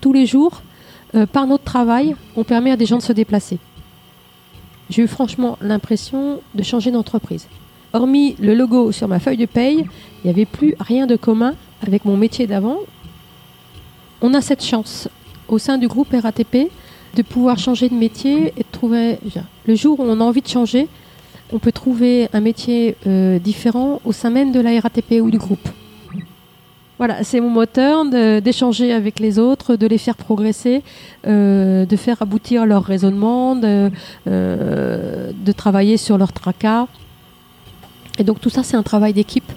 tous les jours, euh, par notre travail, on permet à des gens de se déplacer. J'ai eu franchement l'impression de changer d'entreprise. Hormis le logo sur ma feuille de paye, il n'y avait plus rien de commun avec mon métier d'avant. On a cette chance au sein du groupe RATP de pouvoir changer de métier et de trouver le jour où on a envie de changer, on peut trouver un métier euh, différent au sein même de la RATP ou du groupe. Voilà, c'est mon moteur d'échanger avec les autres, de les faire progresser, euh, de faire aboutir leur raisonnement, de, euh, de travailler sur leur tracas. Et donc tout ça, c'est un travail d'équipe.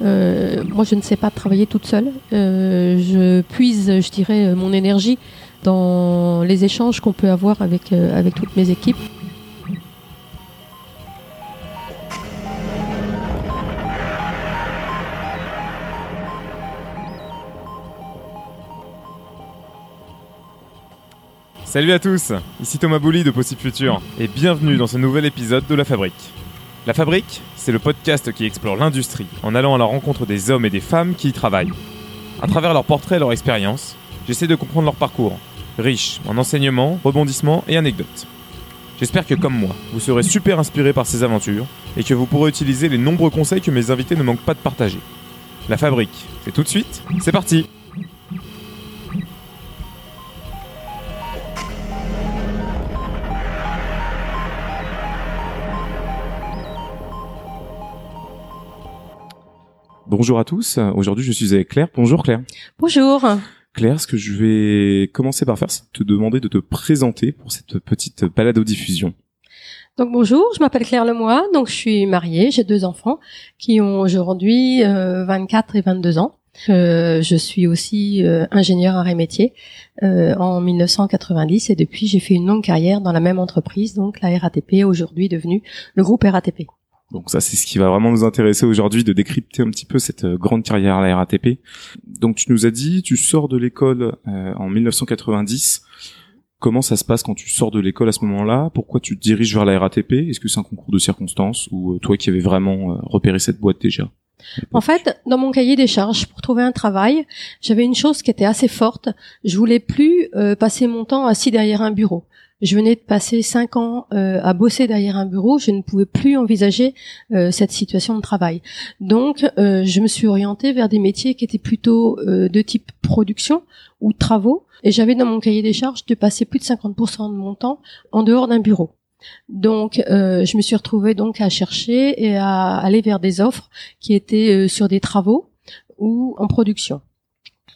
moi, je ne sais pas travailler toute seule. je puise, je dirais, mon énergie dans les échanges qu'on peut avoir avec toutes mes équipes. Salut à tous, ici Thomas Bouli de Possible Futur et bienvenue dans ce nouvel épisode de La Fabrique. La Fabrique, c'est le podcast qui explore l'industrie en allant à la rencontre des hommes et des femmes qui y travaillent. À travers leurs portraits et leur expérience, j'essaie de comprendre leur parcours, riche en enseignements, rebondissements et anecdotes. J'espère que comme moi, vous serez super inspiré par ces aventures et que vous pourrez utiliser les nombreux conseils que mes invités ne manquent pas de partager. La Fabrique, c'est tout de suite, c'est parti Bonjour à tous. Aujourd'hui, je suis avec Claire. Bonjour Claire. Bonjour. Claire, ce que je vais commencer par faire, c'est te demander de te présenter pour cette petite balade aux diffusion. Donc bonjour, je m'appelle Claire Lemoy, donc je suis mariée, j'ai deux enfants qui ont aujourd'hui 24 euh, et 22 ans. Euh, je suis aussi euh, ingénieur arrêt métier en 1990 et depuis j'ai fait une longue carrière dans la même entreprise, donc la RATP, aujourd'hui devenue le groupe RATP. Donc ça, c'est ce qui va vraiment nous intéresser aujourd'hui, de décrypter un petit peu cette euh, grande carrière à la RATP. Donc tu nous as dit, tu sors de l'école euh, en 1990. Comment ça se passe quand tu sors de l'école à ce moment-là? Pourquoi tu te diriges vers la RATP Est-ce que c'est un concours de circonstances ou euh, toi qui avais vraiment repéré cette boîte déjà? En fait, dans mon cahier des charges pour trouver un travail, j'avais une chose qui était assez forte. Je voulais plus passer mon temps assis derrière un bureau. Je venais de passer cinq ans euh, à bosser derrière un bureau. Je ne pouvais plus envisager euh, cette situation de travail. Donc, euh, je me suis orientée vers des métiers qui étaient plutôt de type production ou travaux. Et j'avais dans mon cahier des charges de passer plus de 50% de mon temps en dehors d'un bureau. Donc, je me suis retrouvée donc à chercher et à aller vers des offres qui étaient sur des travaux ou en production.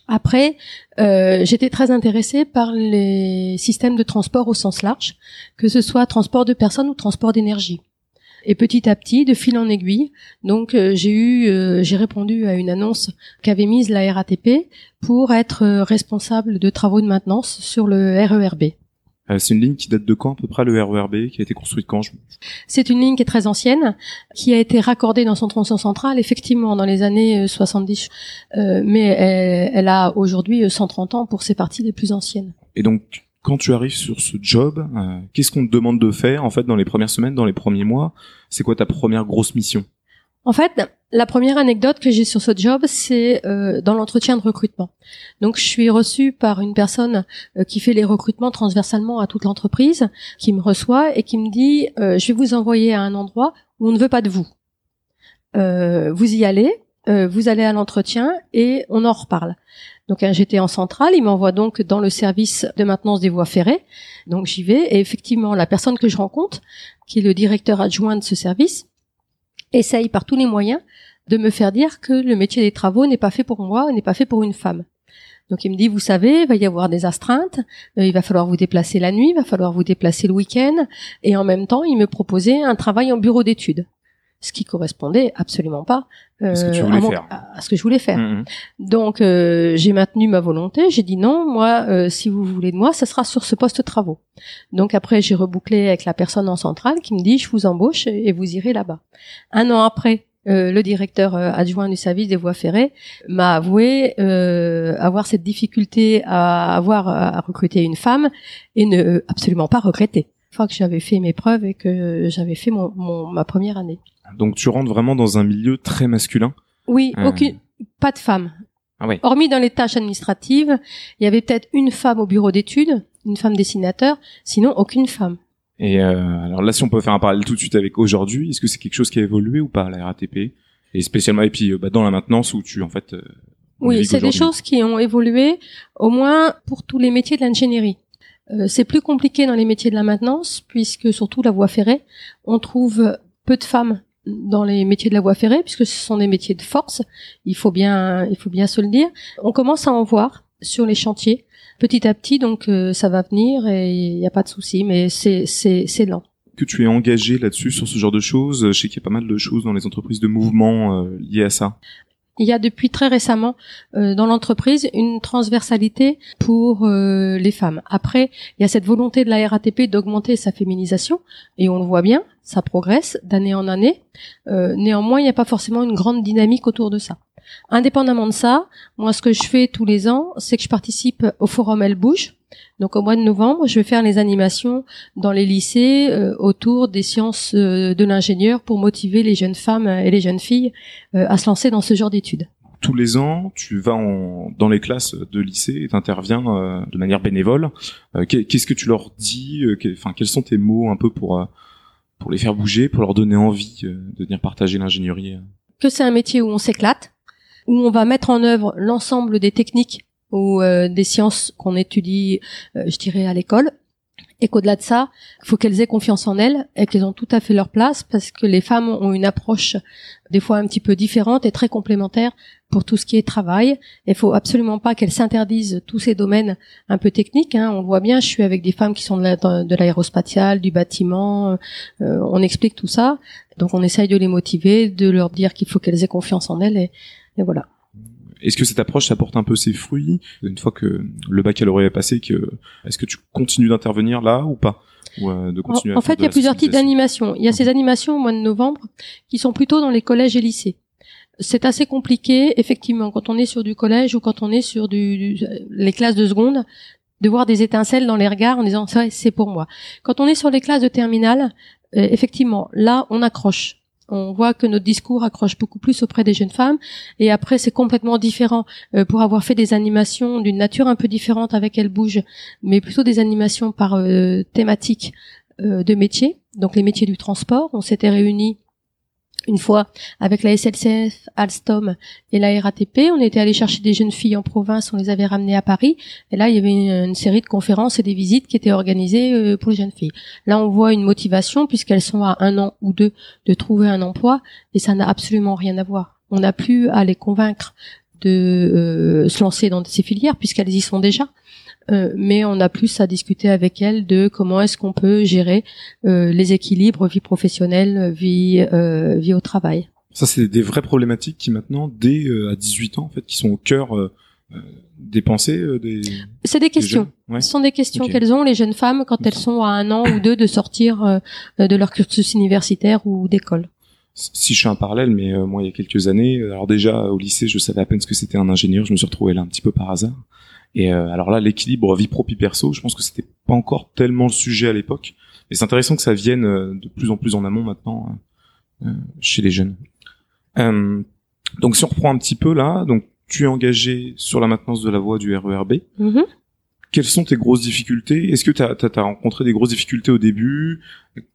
Après, euh, j'étais très intéressée par les systèmes de transport au sens large, que ce soit transport de personnes ou transport d'énergie. Et petit à petit, de fil en aiguille, donc euh, j'ai eu, euh, j'ai répondu à une annonce qu'avait mise la RATP pour être responsable de travaux de maintenance sur le RERB. Euh, c'est une ligne qui date de quand à peu près le RERB, qui a été construite quand C'est une ligne qui est très ancienne, qui a été raccordée dans son tronçon central effectivement dans les années 70, euh, euh, mais elle, elle a aujourd'hui 130 ans pour ses parties les plus anciennes. Et donc quand tu arrives sur ce job, qu'est-ce qu'on te demande de faire en fait dans les premières semaines, dans les premiers mois? C'est quoi ta première grosse mission? En fait, la première anecdote que j'ai sur ce job, c'est euh, dans l'entretien de recrutement. Donc, je suis reçue par une personne euh, qui fait les recrutements transversalement à toute l'entreprise, qui me reçoit et qui me dit euh, "Je vais vous envoyer à un endroit où on ne veut pas de vous. vous y allez, vous allez à l'entretien et on en reparle." Donc j'étais en centrale, il m'envoie donc dans le service de maintenance des voies ferrées. Donc j'y vais et effectivement la personne que je rencontre, qui est le directeur adjoint de ce service, essaye par tous les moyens de me faire dire que le métier des travaux n'est pas fait pour moi, n'est pas fait pour une femme. Donc il me dit, vous savez, il va y avoir des astreintes, euh, il va falloir vous déplacer la nuit, il va falloir vous déplacer le week-end, et en même temps, il me proposait un travail en bureau d'études, ce qui correspondait absolument pas euh, à, ce que je voulais faire. Mm-hmm. Donc euh, j'ai maintenu ma volonté, j'ai dit non, moi, si vous voulez de moi, ça sera sur ce poste travaux. Donc après, j'ai rebouclé avec la personne en centrale qui me dit, je vous embauche et vous irez là-bas. Un an après, euh, le directeur euh, adjoint du service des voies ferrées m'a avoué euh, avoir cette difficulté à avoir à recruter une femme et ne absolument pas regretter. Fois que j'avais fait mes preuves et que j'avais fait mon, ma première année. Donc tu rentres vraiment dans un milieu très masculin. Oui, aucune, pas de femme. Ah oui. Hormis dans les tâches administratives, il y avait peut-être une femme au bureau d'études, une femme dessinateur, sinon aucune femme. Et euh, alors là, si on peut faire un parallèle tout de suite avec aujourd'hui, est-ce que c'est quelque chose qui a évolué ou pas la RATP Et spécialement et puis euh, bah, dans la maintenance où tu en fait. euh, Oui, c'est des choses qui ont évolué, au moins pour tous les métiers de l'ingénierie. Euh, c'est plus compliqué dans les métiers de la maintenance, puisque surtout la voie ferrée, on trouve peu de femmes dans les métiers de la voie ferrée, puisque ce sont des métiers de force. Il faut bien, il faut bien se le dire. On commence à en voir sur les chantiers, petit à petit, donc euh, ça va venir et il n'y a pas de souci, mais c'est c'est c'est lent. Que tu es engagé là-dessus sur ce genre de choses. Je sais qu'il y a pas mal de choses dans les entreprises de mouvement euh, liées à ça. Il y a depuis très récemment euh, dans l'entreprise une transversalité pour euh, les femmes. Après, il y a cette volonté de la RATP d'augmenter sa féminisation et on le voit bien, ça progresse d'année en année. Euh, néanmoins, il n'y a pas forcément une grande dynamique autour de ça. Indépendamment de ça, moi, ce que je fais tous les ans, c'est que je participe au forum Elle Bouge. Donc, au mois de novembre, je vais faire les animations dans les lycées euh, autour des sciences euh, de l'ingénieur pour motiver les jeunes femmes et les jeunes filles euh, à se lancer dans ce genre d'études. Tous les ans, tu vas en, dans les classes de lycée et t'interviens euh, de manière bénévole. Euh, qu'est- Qu'est-ce que tu leur dis euh, Enfin, quels sont tes mots un peu pour pour les faire bouger, pour leur donner envie de venir partager l'ingénierie que c'est un métier où on s'éclate, où on va mettre en œuvre l'ensemble des techniques ou euh, des sciences qu'on étudie, euh, je dirais, à l'école, et qu'au-delà de ça, il faut qu'elles aient confiance en elles et qu'elles ont tout à fait leur place parce que les femmes ont une approche des fois un petit peu différente et très complémentaire pour tout ce qui est travail. Il faut absolument pas qu'elles s'interdisent tous ces domaines un peu techniques. Hein. On voit bien, je suis avec des femmes qui sont de l'aérospatiale, du bâtiment. euh, on explique tout ça. Donc on essaye de les motiver, de leur dire qu'il faut qu'elles aient confiance en elles et, et voilà. Est-ce que cette approche ça porte un peu ses fruits une fois que le baccalauréat est passé que est-ce que tu continues d'intervenir là ou pas? Ou euh, En, à fait, il y a plusieurs types d'animations. Il y a ces animations au mois de novembre qui sont plutôt dans les collèges et lycées. C'est assez compliqué, effectivement, quand on est sur du collège ou quand on est sur du, du- les classes de seconde, de voir des étincelles dans les regards en disant ça c'est pour moi. Quand on est sur les classes de terminale, euh, effectivement, là on accroche. On voit que notre discours accroche beaucoup plus auprès des jeunes femmes. Et après, c'est complètement différent euh, pour avoir fait des animations d'une nature un peu différente avec Elle Bouge, mais plutôt des animations par euh, thématique euh, de métiers. Donc les métiers du transport. On s'était réunis une fois avec la SLCF, Alstom et la RATP. On était allé chercher des jeunes filles en province, on les avait ramenées à Paris. Et là, il y avait une, série de conférences et des visites qui étaient organisées euh, pour les jeunes filles. Là, on voit une motivation puisqu'elles sont à un an ou deux de trouver un emploi et ça n'a absolument rien à voir. On n'a plus à les convaincre de euh, se lancer dans ces filières puisqu'elles y sont déjà. Euh, mais on a plus à discuter avec elles de comment est-ce qu'on peut gérer euh, les équilibres vie professionnelle, vie euh, vie au travail. Ça, c'est des vraies problématiques qui maintenant, dès euh, à 18 ans, en fait, qui sont au cœur euh, des pensées euh, des, C'est des questions. Ouais. Ce sont des questions qu'elles ont les jeunes femmes quand elles sont à un an ou deux de sortir euh, de leur cursus universitaire ou d'école. Si je fais un parallèle, mais euh, moi, il y a quelques années, alors déjà au lycée, je savais à peine ce que c'était un ingénieur. Je me suis retrouvé là un petit peu par hasard. Et euh, alors là, l'équilibre vie pro vie perso, je pense que c'était pas encore tellement le sujet à l'époque. Mais c'est intéressant que ça vienne euh, de plus en plus en amont maintenant euh, euh, chez les jeunes. Euh, donc si on reprend un petit peu là, donc tu es engagé sur la maintenance de la voie du RERB. Mhm. Quelles sont tes grosses difficultés? Est-ce que tu as, rencontré des grosses difficultés au début?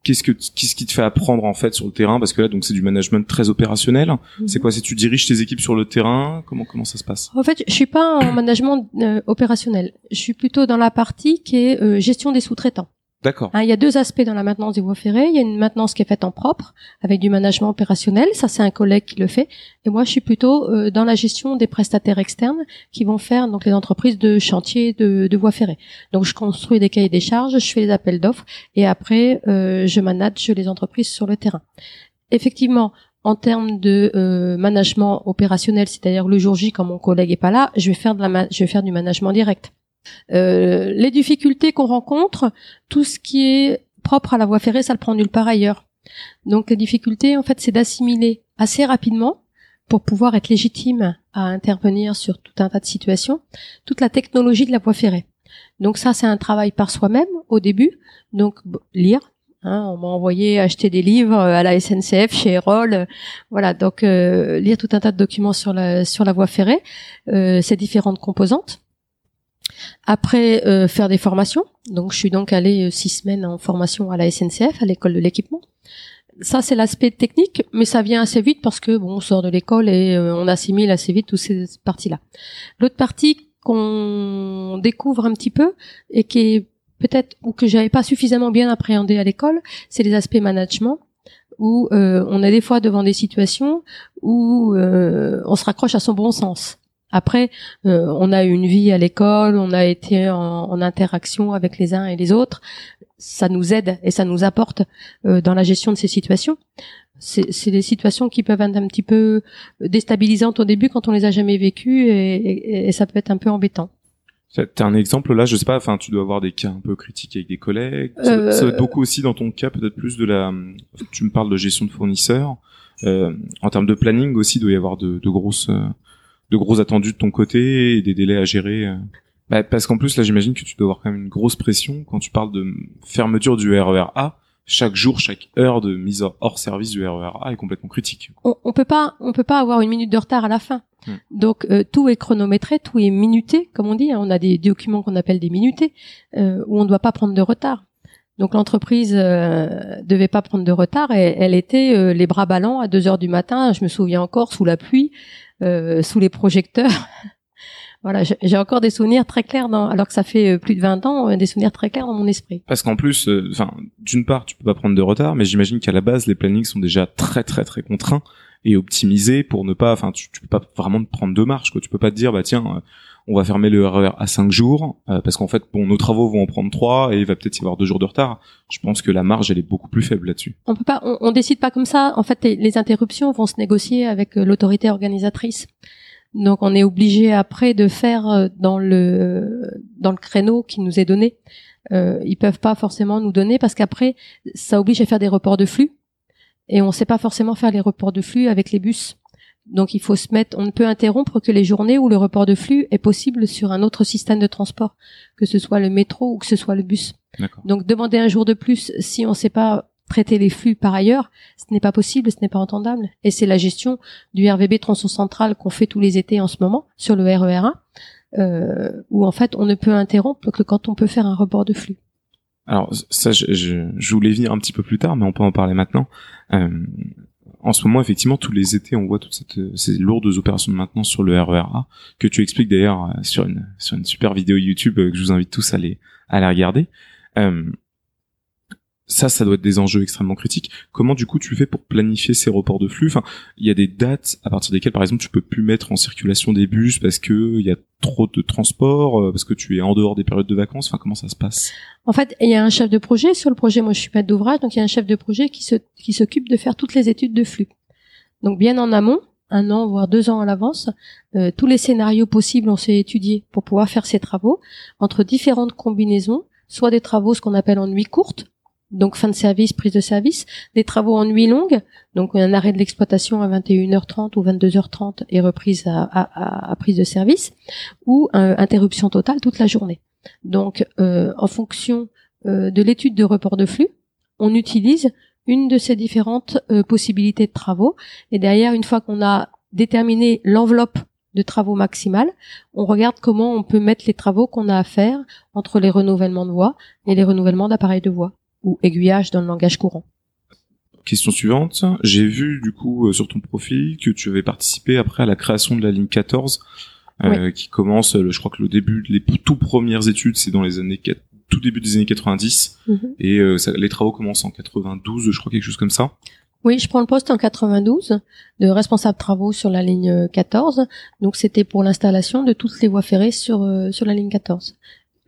Qu'est-ce que qu'est-ce qui te fait apprendre en fait sur le terrain? Parce que là, donc c'est du management très opérationnel. C'est quoi? C'est tu diriges tes équipes sur le terrain? Comment comment ça se passe? En fait, je suis pas en management euh, opérationnel. Je suis plutôt dans la partie qui est euh, gestion des sous-traitants. D'accord. Hein, il y a deux aspects dans la maintenance des voies ferrées. Il y a une maintenance qui est faite en propre, avec du management opérationnel. Ça, c'est un collègue qui le fait. Et moi, je suis plutôt euh, dans la gestion des prestataires externes qui vont faire donc les entreprises de chantier de, de voies ferrées. Donc, je construis des cahiers des charges, je fais les appels d'offres, et après, euh, je manage les entreprises sur le terrain. Effectivement, en termes de euh, management opérationnel, c'est-à-dire le jour J, quand mon collègue est pas là, je vais faire du management direct. Euh, les difficultés qu'on rencontre, tout ce qui est propre à la voie ferrée, ça le prend nulle part ailleurs. Donc les difficultés, en fait, c'est d'assimiler assez rapidement pour pouvoir être légitime à intervenir sur tout un tas de situations, toute la technologie de la voie ferrée. Donc ça, c'est un travail par soi-même au début. Donc lire, Hein, on m'a envoyé acheter des livres à la SNCF, chez Erol, voilà. Donc lire tout un tas de documents sur la sur la voie ferrée, ces différentes composantes. Après, faire des formations. Donc, je suis donc allée six semaines en formation à la SNCF, à l'école de l'équipement ça c'est l'aspect technique, mais ça vient assez vite parce que bon, on sort de l'école et euh, on assimile assez vite toutes ces parties-là. L'autre partie qu'on découvre un petit peu et qui est peut-être ou que j'avais pas suffisamment bien appréhendé à l'école, c'est les aspects management où euh, on est des fois devant des situations où euh, on se raccroche à son bon sens. Après, on a eu une vie à l'école, on a été en, en, interaction avec les uns et les autres ça nous aide et ça nous apporte euh, dans la gestion de ces situations. C'est des situations qui peuvent être un petit peu déstabilisantes au début quand on les a jamais vécues et, et, ça peut être un peu embêtant. T'as un exemple là, je sais pas, enfin tu dois avoir des cas un peu critiques avec des collègues. Ça, va être euh, beaucoup aussi dans ton cas, peut-être plus de la. Tu me parles de gestion de fournisseurs. Euh, en termes de planning aussi, il doit y avoir de, de grosses, de gros attendus de ton côté et des délais à gérer. Euh. Bah, parce qu'en plus, là, j'imagine que tu dois avoir quand même une grosse pression quand tu parles de fermeture du RER A. Chaque jour, chaque heure de mise hors service du RER A est complètement critique. On, on peut pas, on peut pas avoir une minute de retard à la fin. Hmm. Donc euh, tout est chronométré, tout est minuté, comme on dit. Hein. On a des documents qu'on appelle des minutés euh, où on ne doit pas prendre de retard. Donc l'entreprise euh, devait pas prendre de retard et elle était euh, les bras ballants à 2 heures du matin. Je me souviens encore sous la pluie, euh, sous les projecteurs. voilà, j'ai encore des souvenirs très clairs, dans, alors que ça fait euh, plus de 20 ans, euh, des souvenirs très clairs dans mon esprit. Parce qu'en plus, enfin, d'une part, tu peux pas prendre de retard, mais j'imagine qu'à la base, les plannings sont déjà très très très contraints et optimisés pour ne pas, enfin, tu, tu, peux pas vraiment prendre de marche, quoi. Tu peux pas te dire, bah tiens, on va fermer le RER e à 5 jours parce qu'en fait, bon, nos travaux vont en prendre 3 et il va peut-être y avoir 2 jours de retard. Je pense que la marge, elle est beaucoup plus faible là-dessus. On peut pas, on, on, décide pas comme ça. En fait, les interruptions vont se négocier avec l'autorité organisatrice. Donc on est obligé après de faire euh, dans le dans le créneau qui nous est donné. Euh, ils peuvent pas forcément nous donner parce qu'après ça oblige à faire des reports de flux et on ne sait pas forcément faire les reports de flux avec les bus. Donc il faut se mettre, on ne peut interrompre que les journées où le report de flux est possible sur un autre système de transport, que ce soit le métro ou que ce soit le bus. Donc demander un jour de plus si on ne sait pas traiter les flux par ailleurs, ce n'est pas possible, ce n'est pas entendable. Et c'est la gestion du RVB Tronçon Central qu'on fait tous les étés en ce moment sur le RER1, euh, où en fait on ne peut interrompre que quand on peut faire un report de flux. Alors ça, je, je, voulais venir un petit peu plus tard, mais on peut en parler maintenant. Euh, en ce moment, effectivement, tous les étés, on voit toutes cette, ces lourdes opérations de maintenance sur le RERA, que tu expliques d'ailleurs euh, sur une, super vidéo YouTube que je vous invite tous à aller, la regarder. Euh, ça, ça doit être des enjeux extrêmement critiques. Comment du coup tu fais pour planifier ces reports de flux? Enfin, il y a des dates à partir desquelles, par exemple, tu peux plus mettre en circulation des bus parce que il y a trop de transport, euh, parce que tu es en dehors des périodes de vacances? Enfin, comment ça se passe? En fait, il y a un chef de projet sur le projet. Moi, je suis maître d'ouvrage, donc il y a un chef de projet qui se qui s'occupe de faire toutes les études de flux. Donc bien en amont, un an voire deux ans à l'avance, euh, tous les scénarios possibles ont été étudiés pour pouvoir faire ces travaux entre différentes combinaisons, soit des travaux ce qu'on appelle en nuit courte, donc fin de service, prise de service, des travaux en nuit longue, donc un arrêt de l'exploitation à 21h30 ou 22h30 et reprise à, prise de service, ou euh, interruption totale toute la journée. Donc euh, en fonction euh, de l'étude de report de flux, on utilise une de ces différentes possibilités de travaux, et derrière, une fois qu'on a déterminé l'enveloppe de travaux maximale, on regarde comment on peut mettre les travaux qu'on a à faire entre les renouvellements de voies et les renouvellements d'appareils de voie ou aiguillage dans le langage courant. Question suivante. J'ai vu du coup euh, sur ton profil que tu avais participé après à la création de la ligne 14, euh, qui commence, je crois que le début, les tout premières études, c'est dans les années tout début des années 90, mhm. et euh, les travaux commencent en 92, je crois quelque chose comme ça. Oui, je prends le poste en 92 de responsable travaux sur la ligne 14. Donc c'était pour l'installation de toutes les voies ferrées sur sur la ligne 14.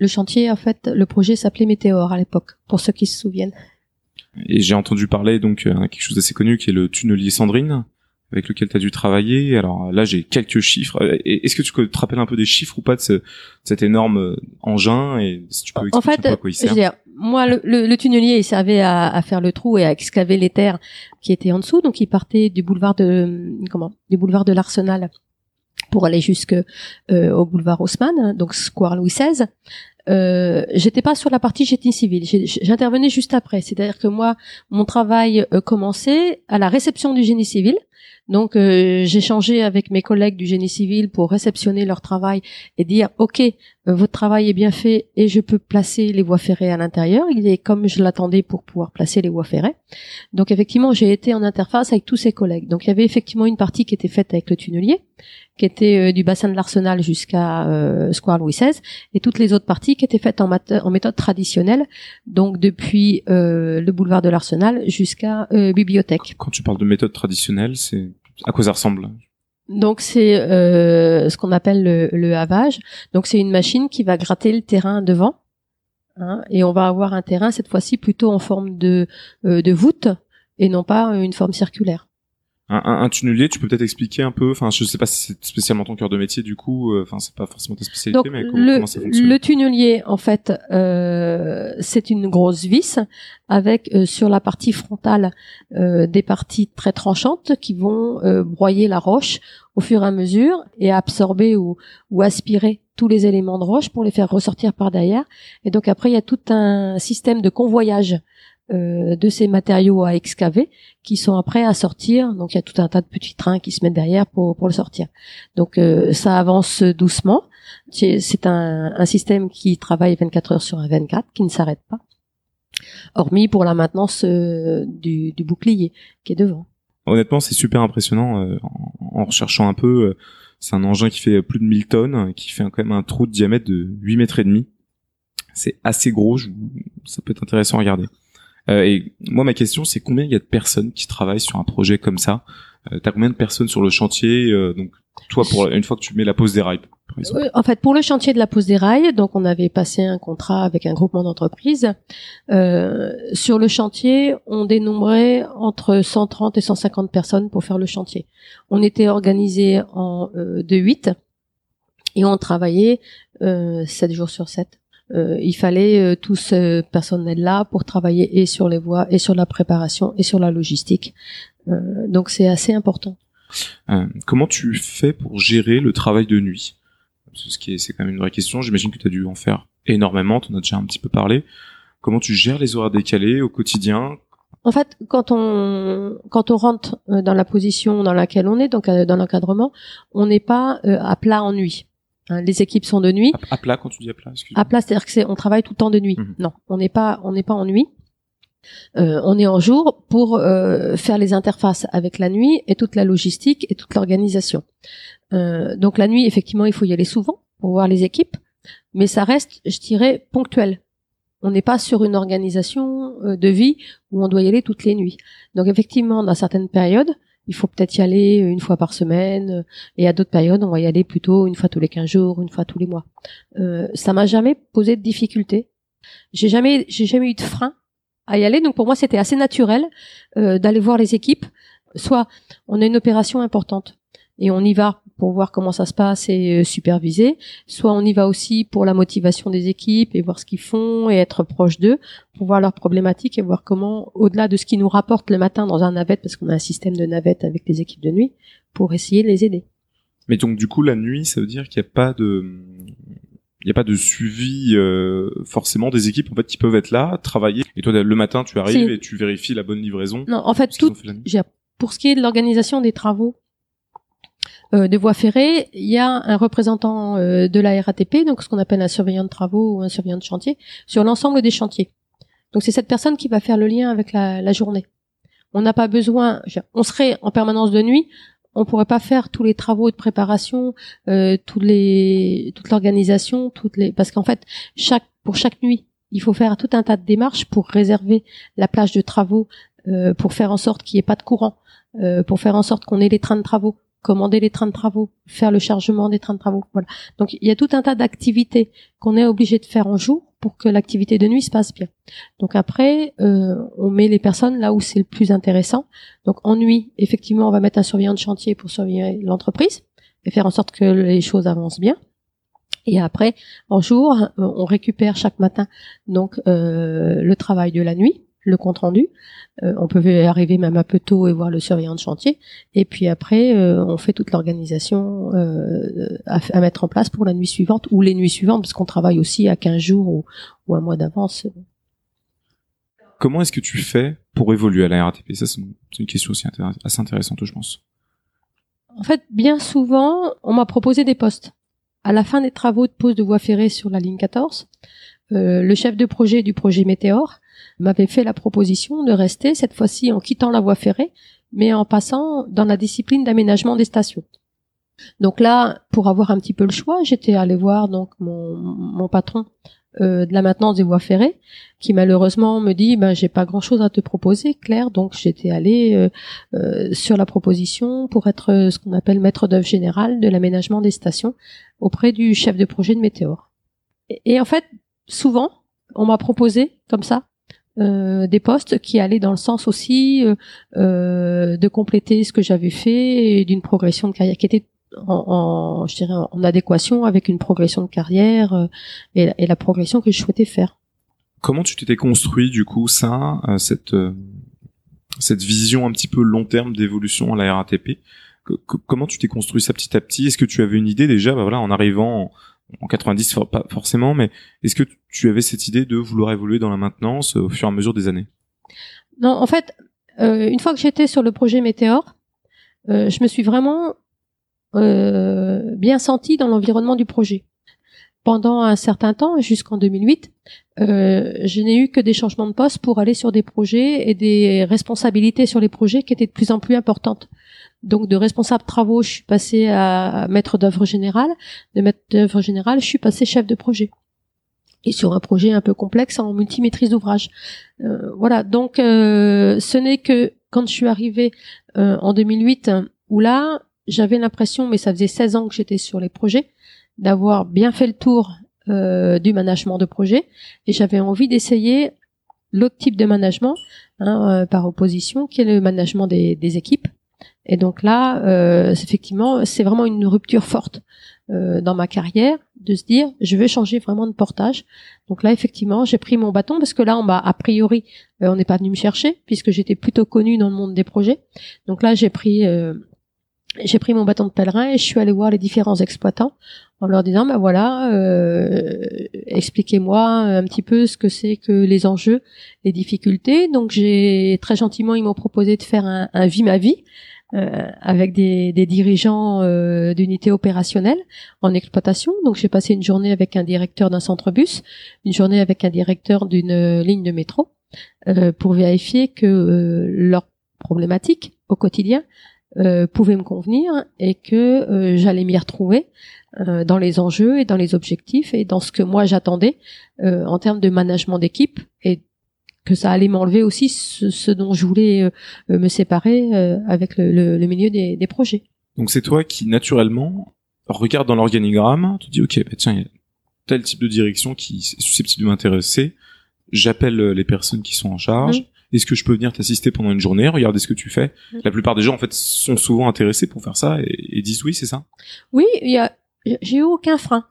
Le chantier, en fait, le projet s'appelait Météor à l'époque, pour ceux qui se souviennent. Et j'ai entendu parler donc euh, quelque chose d'assez connu qui est le tunnelier Sandrine avec lequel tu as dû travailler. Alors là, j'ai quelques chiffres. Euh, est-ce que tu te rappelles un peu des chiffres ou pas de, cet énorme euh, engin et si tu peux en fait, quoi il sert? je veux dire, moi, le, le, tunnelier, il servait à, à, faire le trou et à excaver les terres qui étaient en dessous. Donc, il partait du boulevard de comment? Du boulevard de l'Arsenal pour aller jusque euh, au boulevard Haussmann, donc square Louis XVI. Euh, j'étais pas sur la partie génie civil. J'intervenais juste après. C'est-à-dire que moi, mon travail euh, commençait à la réception du génie civil. Donc, euh, j'ai changé avec mes collègues du génie civil pour réceptionner leur travail et dire, OK, euh, votre travail est bien fait et je peux placer les voies ferrées à l'intérieur. Il est comme je l'attendais pour pouvoir placer les voies ferrées. Donc, effectivement, j'ai été en interface avec tous ces collègues. Donc, il y avait effectivement une partie qui était faite avec le tunnelier, qui était euh, du bassin de l'Arsenal jusqu'à Square Louis XVI, et toutes les autres parties qui étaient faites en, en méthode traditionnelle, donc depuis le boulevard de l'Arsenal jusqu'à bibliothèque. Quand tu parles de méthode traditionnelle, c'est à quoi ça ressemble? Donc c'est euh, ce qu'on appelle le, le, havage. Donc c'est une machine qui va gratter le terrain devant, hein, et on va avoir un terrain cette fois-ci plutôt en forme de, euh, de voûte et non pas une forme circulaire un, un, tunnelier, tu peux peut-être expliquer un peu. Enfin, je sais pas si c'est spécialement ton cœur de métier du coup. Euh, enfin, c'est pas forcément ta spécialité, mais comment, le, comment, ça fonctionne? Le tunnelier, en fait, euh, c'est une grosse vis avec euh, sur la partie frontale euh, des parties très tranchantes qui vont broyer la roche au fur et à mesure et absorber ou, ou aspirer tous les éléments de roche pour les faire ressortir par derrière. Et donc après, il y a tout un système de convoyage euh, de ces matériaux à excaver qui sont après à sortir. Donc il y a tout un tas de petits trains qui se mettent derrière pour, pour le sortir. Donc euh, ça avance doucement. C'est un, un, système qui travaille 24 heures sur un 24, qui ne s'arrête pas. Hormis pour la maintenance euh, du, du, bouclier qui est devant. Honnêtement, c'est super impressionnant en, en, recherchant un peu. c'est un engin qui fait plus de 1000 tonnes, qui fait quand même un trou de diamètre de 8 mètres et demi. C'est assez gros, ça peut être intéressant à regarder. Euh, et moi, ma question, c'est combien il y a de personnes qui travaillent sur un projet comme ça? Euh, T'as combien de personnes sur le chantier euh, Donc, toi, pour une fois que tu mets la pose des rails, en fait, pour le chantier de la pose des rails, donc on avait passé un contrat avec un groupement d'entreprises. Euh, sur le chantier, on dénombrait entre 130 et 150 personnes pour faire le chantier. On était organisé en euh, de 8 et on travaillait euh, 7 jours sur 7. Euh, il fallait euh, tout ce personnel-là pour travailler et sur les voies, et sur la préparation, et sur la logistique. Euh, donc c'est assez important. comment tu fais pour gérer le travail de nuit? Ce qui est, c'est quand même une vraie question. J'imagine que tu as dû en faire énormément. Tu en as déjà un petit peu parlé. Comment tu gères les horaires décalés au quotidien? En fait, quand on quand on rentre dans la position dans laquelle on est, donc dans l'encadrement, on n'est pas à plat en nuit. Hein, les équipes sont de nuit. À, plat quand tu dis à plat À plat, c'est-à-dire que c'est on travaille tout le temps de nuit. Mhm. Non, on n'est pas on n'est pas en nuit. Euh, on est en jour pour euh, faire les interfaces avec la nuit et toute la logistique et toute l'organisation. Euh, donc la nuit, effectivement, il faut y aller souvent pour voir les équipes, mais ça reste, je dirais, ponctuel. On n'est pas sur une organisation de vie où on doit y aller toutes les nuits. Donc effectivement, dans certaines périodes, il faut peut-être y aller une fois par semaine et à d'autres périodes on va y aller plutôt une fois tous les 15 jours, une fois tous les mois. Euh, ça m'a jamais posé de difficulté. J'ai jamais j'ai jamais eu de frein à y aller donc pour moi c'était assez naturel euh, d'aller voir les équipes. Soit on a une opération importante et on y va pour voir comment ça se passe et euh, superviser, soit on y va aussi pour la motivation des équipes et voir ce qu'ils font et être proche d'eux pour voir leurs problématiques et voir comment, au-delà de ce qu'ils nous rapportent le matin dans un navette, parce qu'on a un système de navette avec les équipes de nuit, pour essayer de les aider. Mais donc du coup la nuit, ça veut dire qu'il n'y a pas de il n'y a pas de suivi euh, forcément des équipes en fait qui peuvent être là, travailler. Et toi le matin tu arrives et tu vérifies la bonne livraison. Non, en fait tout. Pour ce qui est de l'organisation des travaux, de voies ferrées, il y a un représentant euh, de la RATP, donc ce qu'on appelle un surveillant de travaux ou un surveillant de chantier, sur l'ensemble des chantiers. Donc c'est cette personne qui va faire le lien avec la, journée. On n'a pas besoin, on serait en permanence de nuit, on pourrait pas faire tous les travaux de préparation, euh, toutes toute l'organisation, toutes les, parce qu'en fait, pour chaque nuit, il faut faire tout un tas de démarches pour réserver la plage de travaux, euh, pour faire en sorte qu'il n'y ait pas de courant, euh, pour faire en sorte qu'on ait les trains de travaux, commander les trains de travaux, faire le chargement des trains de travaux. Voilà. Donc il y a tout un tas d'activités qu'on est obligé de faire en jour pour que l'activité de nuit se passe bien. Donc après, euh, on met les personnes là où c'est le plus intéressant. Donc en nuit, effectivement, on va mettre un surveillant de chantier pour surveiller l'entreprise et faire en sorte que les choses avancent bien. Et après, en jour, on récupère chaque matin donc euh, le travail de la nuit le compte rendu. Euh, on peut arriver même un peu tôt et voir le surveillant de chantier. Et puis après, euh, on fait toute l'organisation euh, à, mettre en place pour la nuit suivante ou les nuits suivantes, parce qu'on travaille aussi à 15 jours ou, ou un mois d'avance. Comment est-ce que tu fais pour évoluer à la RATP Ça, c'est une question aussi assez intéressante, je pense. En fait, bien souvent, on m'a proposé des postes. À la fin des travaux de pose de voie ferrée sur la ligne 14, le chef de projet du projet Météor m'avait fait la proposition de rester cette fois-ci en quittant la voie ferrée, mais en passant dans la discipline d'aménagement des stations. Donc là, pour avoir un petit peu le choix, j'étais allé voir donc mon, mon patron euh, de la maintenance des voies ferrées, qui malheureusement me dit ben j'ai pas grand chose à te proposer, Claire. Donc j'étais allé euh, euh, sur la proposition pour être ce qu'on appelle maître d'œuvre général de l'aménagement des stations auprès du chef de projet de Météor. et en fait, souvent, on m'a proposé comme ça euh, des postes qui allaient dans le sens aussi euh, euh, de compléter ce que j'avais fait et d'une progression de carrière qui était en, je dirais en adéquation avec une progression de carrière et, la, et, la, progression que je souhaitais faire. Comment tu t'étais construit du coup ça, cette cette vision un petit peu long terme d'évolution à la RATP Comment tu t'es construit ça petit à petit? Est-ce que tu avais une idée déjà, bah voilà, en arrivant en 90 pas forcément, mais est-ce que tu avais cette idée de vouloir évoluer dans la maintenance au fur et à mesure des années? Non, en fait, euh, une fois que j'étais sur le projet Météor, euh, je me suis vraiment euh, bien sentie dans l'environnement du projet. Pendant un certain temps, jusqu'en 2008, je n'ai eu que des changements de poste pour aller sur des projets et des responsabilités sur les projets qui étaient de plus en plus importantes. Donc de responsable travaux, je suis passée à maître d'œuvre générale. De maître d'œuvre générale, je suis passée chef de projet. Et sur un projet un peu complexe en multimétrise d'ouvrage. Euh, voilà, donc euh, ce n'est que quand je suis arrivée euh, en 2008, où là, j'avais l'impression, mais ça faisait 16 ans que j'étais sur les projets, d'avoir bien fait le tour du management de projet. Et j'avais envie d'essayer l'autre type de management, hein, par opposition, qui est le management des, des équipes. Et donc là, euh, effectivement, c'est vraiment une rupture forte euh, dans ma carrière de se dire, je veux changer vraiment de portage. Donc là, effectivement, j'ai pris mon bâton parce que là, on m'a a priori, euh, on n'est pas venu me chercher puisque j'étais plutôt connue dans le monde des projets. Donc là, j'ai pris euh, j'ai pris mon bâton de pèlerin et je suis allée voir les différents exploitants en leur disant ben voilà euh, expliquez-moi un petit peu ce que c'est que les enjeux les difficultés donc j'ai très gentiment ils m'ont proposé de faire un, un vie ma euh, avec des, dirigeants euh, d'unités opérationnelles en exploitation. Donc j'ai passé une journée avec un directeur d'un centre bus, une journée avec un directeur d'une ligne de métro, pour vérifier que leurs problématiques au quotidien pouvaient me convenir et que j'allais m'y retrouver dans les enjeux et dans les objectifs et dans ce que moi j'attendais en termes de management d'équipe et que ça allait m'enlever aussi ce, dont je voulais euh, euh, me séparer euh, avec le, milieu des, projets. Donc c'est toi qui naturellement regarde dans l'organigramme, tu dis ok bah tiens il y a tel type de direction qui est susceptible de m'intéresser, j'appelle les personnes qui sont en charge. Mmh. Est-ce que je peux venir t'assister pendant une journée Regarder ce que tu fais. Mmh. La plupart des gens en fait sont souvent intéressés pour faire ça et, disent oui, c'est ça. Oui, il y a, j'ai eu aucun frein.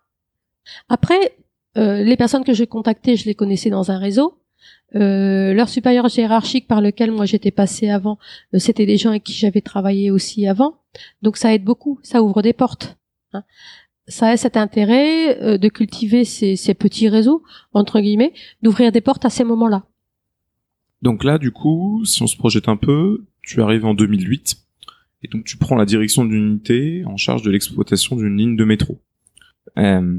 Après, les personnes que j'ai contactées, je les connaissais dans un réseau. Euh, leur supérieur hiérarchique par lequel moi j'étais passé avant, euh, c'était des gens avec qui j'avais travaillé aussi avant. Donc ça aide beaucoup, ça ouvre des portes. Hein. Ça a cet intérêt euh, de cultiver ces, ces, petits réseaux, entre guillemets, d'ouvrir des portes à ces moments-là. Donc là, du coup, si on se projette un peu, tu arrives en 2008, et donc tu prends la direction d'une unité en charge de l'exploitation d'une ligne de métro. Euh,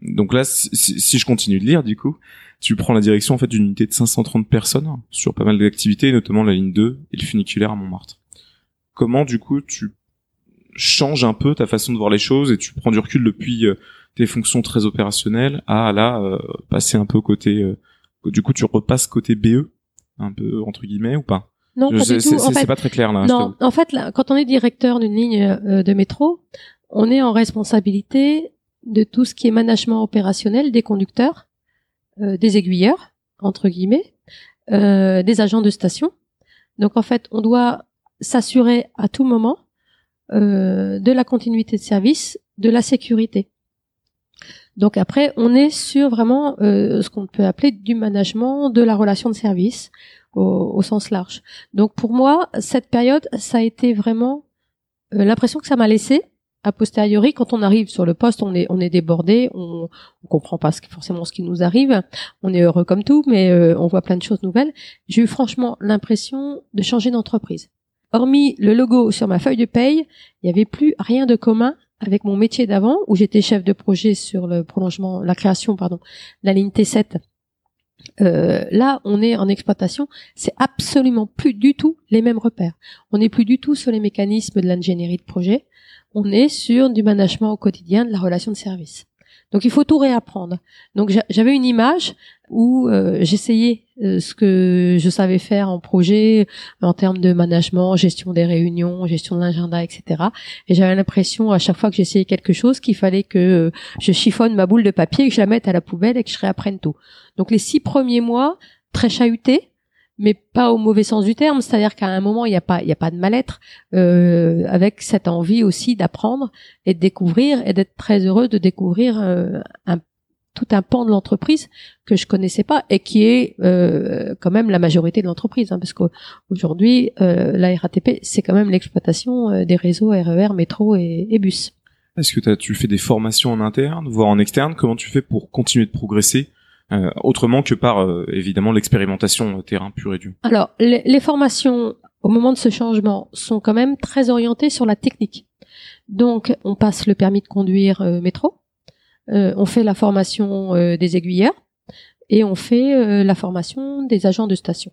donc là, si, je continue de lire, du coup, tu prends la direction en fait d'une unité de 530 personnes sur pas mal d'activités, notamment la ligne 2 et le funiculaire à Montmartre. Comment du coup tu changes un peu ta façon de voir les choses et tu prends du recul depuis euh, tes fonctions très opérationnelles à là euh, passer un peu côté du coup tu repasses côté BE un peu entre guillemets ou pas non, pas du tout. C'est pas très clair là. Non, en fait, là, quand on est directeur d'une ligne de métro, on est en responsabilité de tout ce qui est management opérationnel des conducteurs euh, des aiguilleurs, entre guillemets, euh, des agents de station. Donc en fait, on doit s'assurer à tout moment euh, de la continuité de service, de la sécurité. Donc après, on est sur vraiment ce qu'on peut appeler du management de la relation de service, au, sens large. Donc pour moi, cette période, ça a été vraiment euh, l'impression que ça m'a laissé a posteriori, quand on arrive sur le poste, on est débordé, on, on comprend pas forcément ce qui nous arrive, on est heureux comme tout, mais euh, on voit plein de choses nouvelles. J'ai eu franchement l'impression de changer d'entreprise. Hormis le logo sur ma feuille de paye, il y avait plus rien de commun avec mon métier d'avant, où j'étais chef de projet sur le prolongement, la création, pardon, de la ligne T7 euh, là, on est en exploitation, c'est absolument plus du tout les mêmes repères. On n'est plus du tout sur les mécanismes de l'ingénierie de projet. On est sur du management au quotidien, de la relation de service. Donc il faut tout réapprendre. Donc j'avais une image où euh, j'essayais euh, ce que je savais faire en projet en termes de management, gestion des réunions, gestion de l'agenda, etc. Et j'avais l'impression à chaque fois que j'essayais quelque chose qu'il fallait que euh, je chiffonne ma boule de papier, que je la mette à la poubelle et que je réapprenne tout. Donc les six premiers mois très chahutés, mais pas au mauvais sens du terme, c'est-à-dire qu'à un moment il n'y a pas il y a pas de mal-être, euh, avec cette envie aussi d'apprendre et de découvrir et d'être très heureux de découvrir euh, un, tout un pan de l'entreprise que je connaissais pas et qui est euh, quand même la majorité de l'entreprise, hein, parce qu'aujourd'hui euh, la RATP c'est quand même l'exploitation euh, des réseaux RER, e métro et, et bus. Est-ce que tu fais des formations en interne, voire en externe? Comment tu fais pour continuer de progresser euh, autrement que par euh, évidemment l'expérimentation euh, terrain pur et dur. Alors les, formations au moment de ce changement sont quand même très orientées sur la technique. Donc on passe le permis de conduire métro, on fait la formation des aiguilleurs et on fait la formation des agents de station.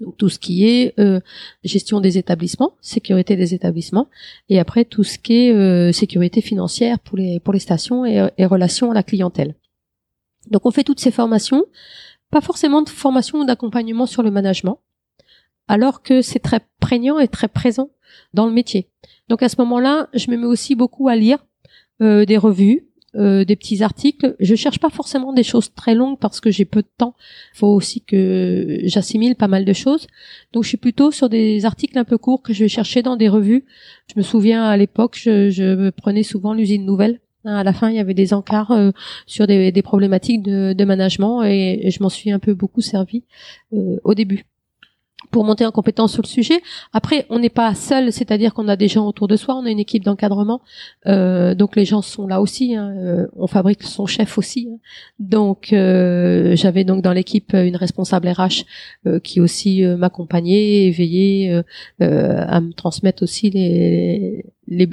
Donc tout ce qui est gestion des établissements, sécurité des établissements, et après tout ce qui est sécurité financière pour les pour les stations et, et relations à la clientèle. Donc on fait toutes ces formations, pas forcément de formation ou d'accompagnement sur le management, alors que c'est très prégnant et très présent dans le métier. Donc à ce moment-là, je me mets aussi beaucoup à lire euh, des revues, euh, des petits articles. Je cherche pas forcément des choses très longues parce que j'ai peu de temps. Il faut aussi que j'assimile pas mal de choses. Donc je suis plutôt sur des articles un peu courts que je vais chercher dans des revues. Je me souviens à l'époque, je, je prenais souvent l'usine nouvelle à la fin, il y avait des encarts euh, sur des, problématiques de, management et, je m'en suis un peu beaucoup servi euh, au début pour monter en compétence sur le sujet. Après, on n'est pas seul, c'est-à-dire qu'on a des gens autour de soi, on a une équipe d'encadrement, euh, donc les gens sont là aussi. Hein, euh, on fabrique son chef aussi. Hein. Donc, euh, j'avais donc dans l'équipe une responsable RH euh, qui aussi m'accompagnait et veillait à me transmettre aussi les,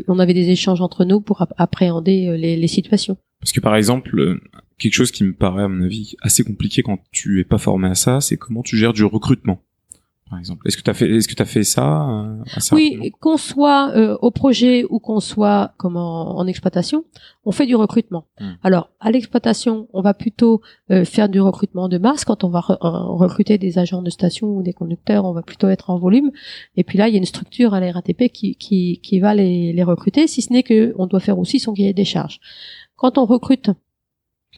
On avait des échanges entre nous pour appréhender les, les situations. Parce que par exemple, quelque chose qui me paraît à mon avis assez compliqué quand tu es pas formé à ça, c'est comment tu gères du recrutement par exemple. Est-ce que tu as fait, est-ce que tu as fait ça euh, Oui, qu'on soit euh, au projet ou qu'on soit comme en, exploitation, on fait du recrutement. Hmm. Alors à l'exploitation, on va plutôt euh, faire du recrutement de masse. Quand on va recruter des agents de station ou des conducteurs, on va plutôt être en volume. Et puis là, il y a une structure à la RATP qui, qui, qui va les, les recruter, si ce n'est que on doit faire aussi son cahier des charges. Quand on recrute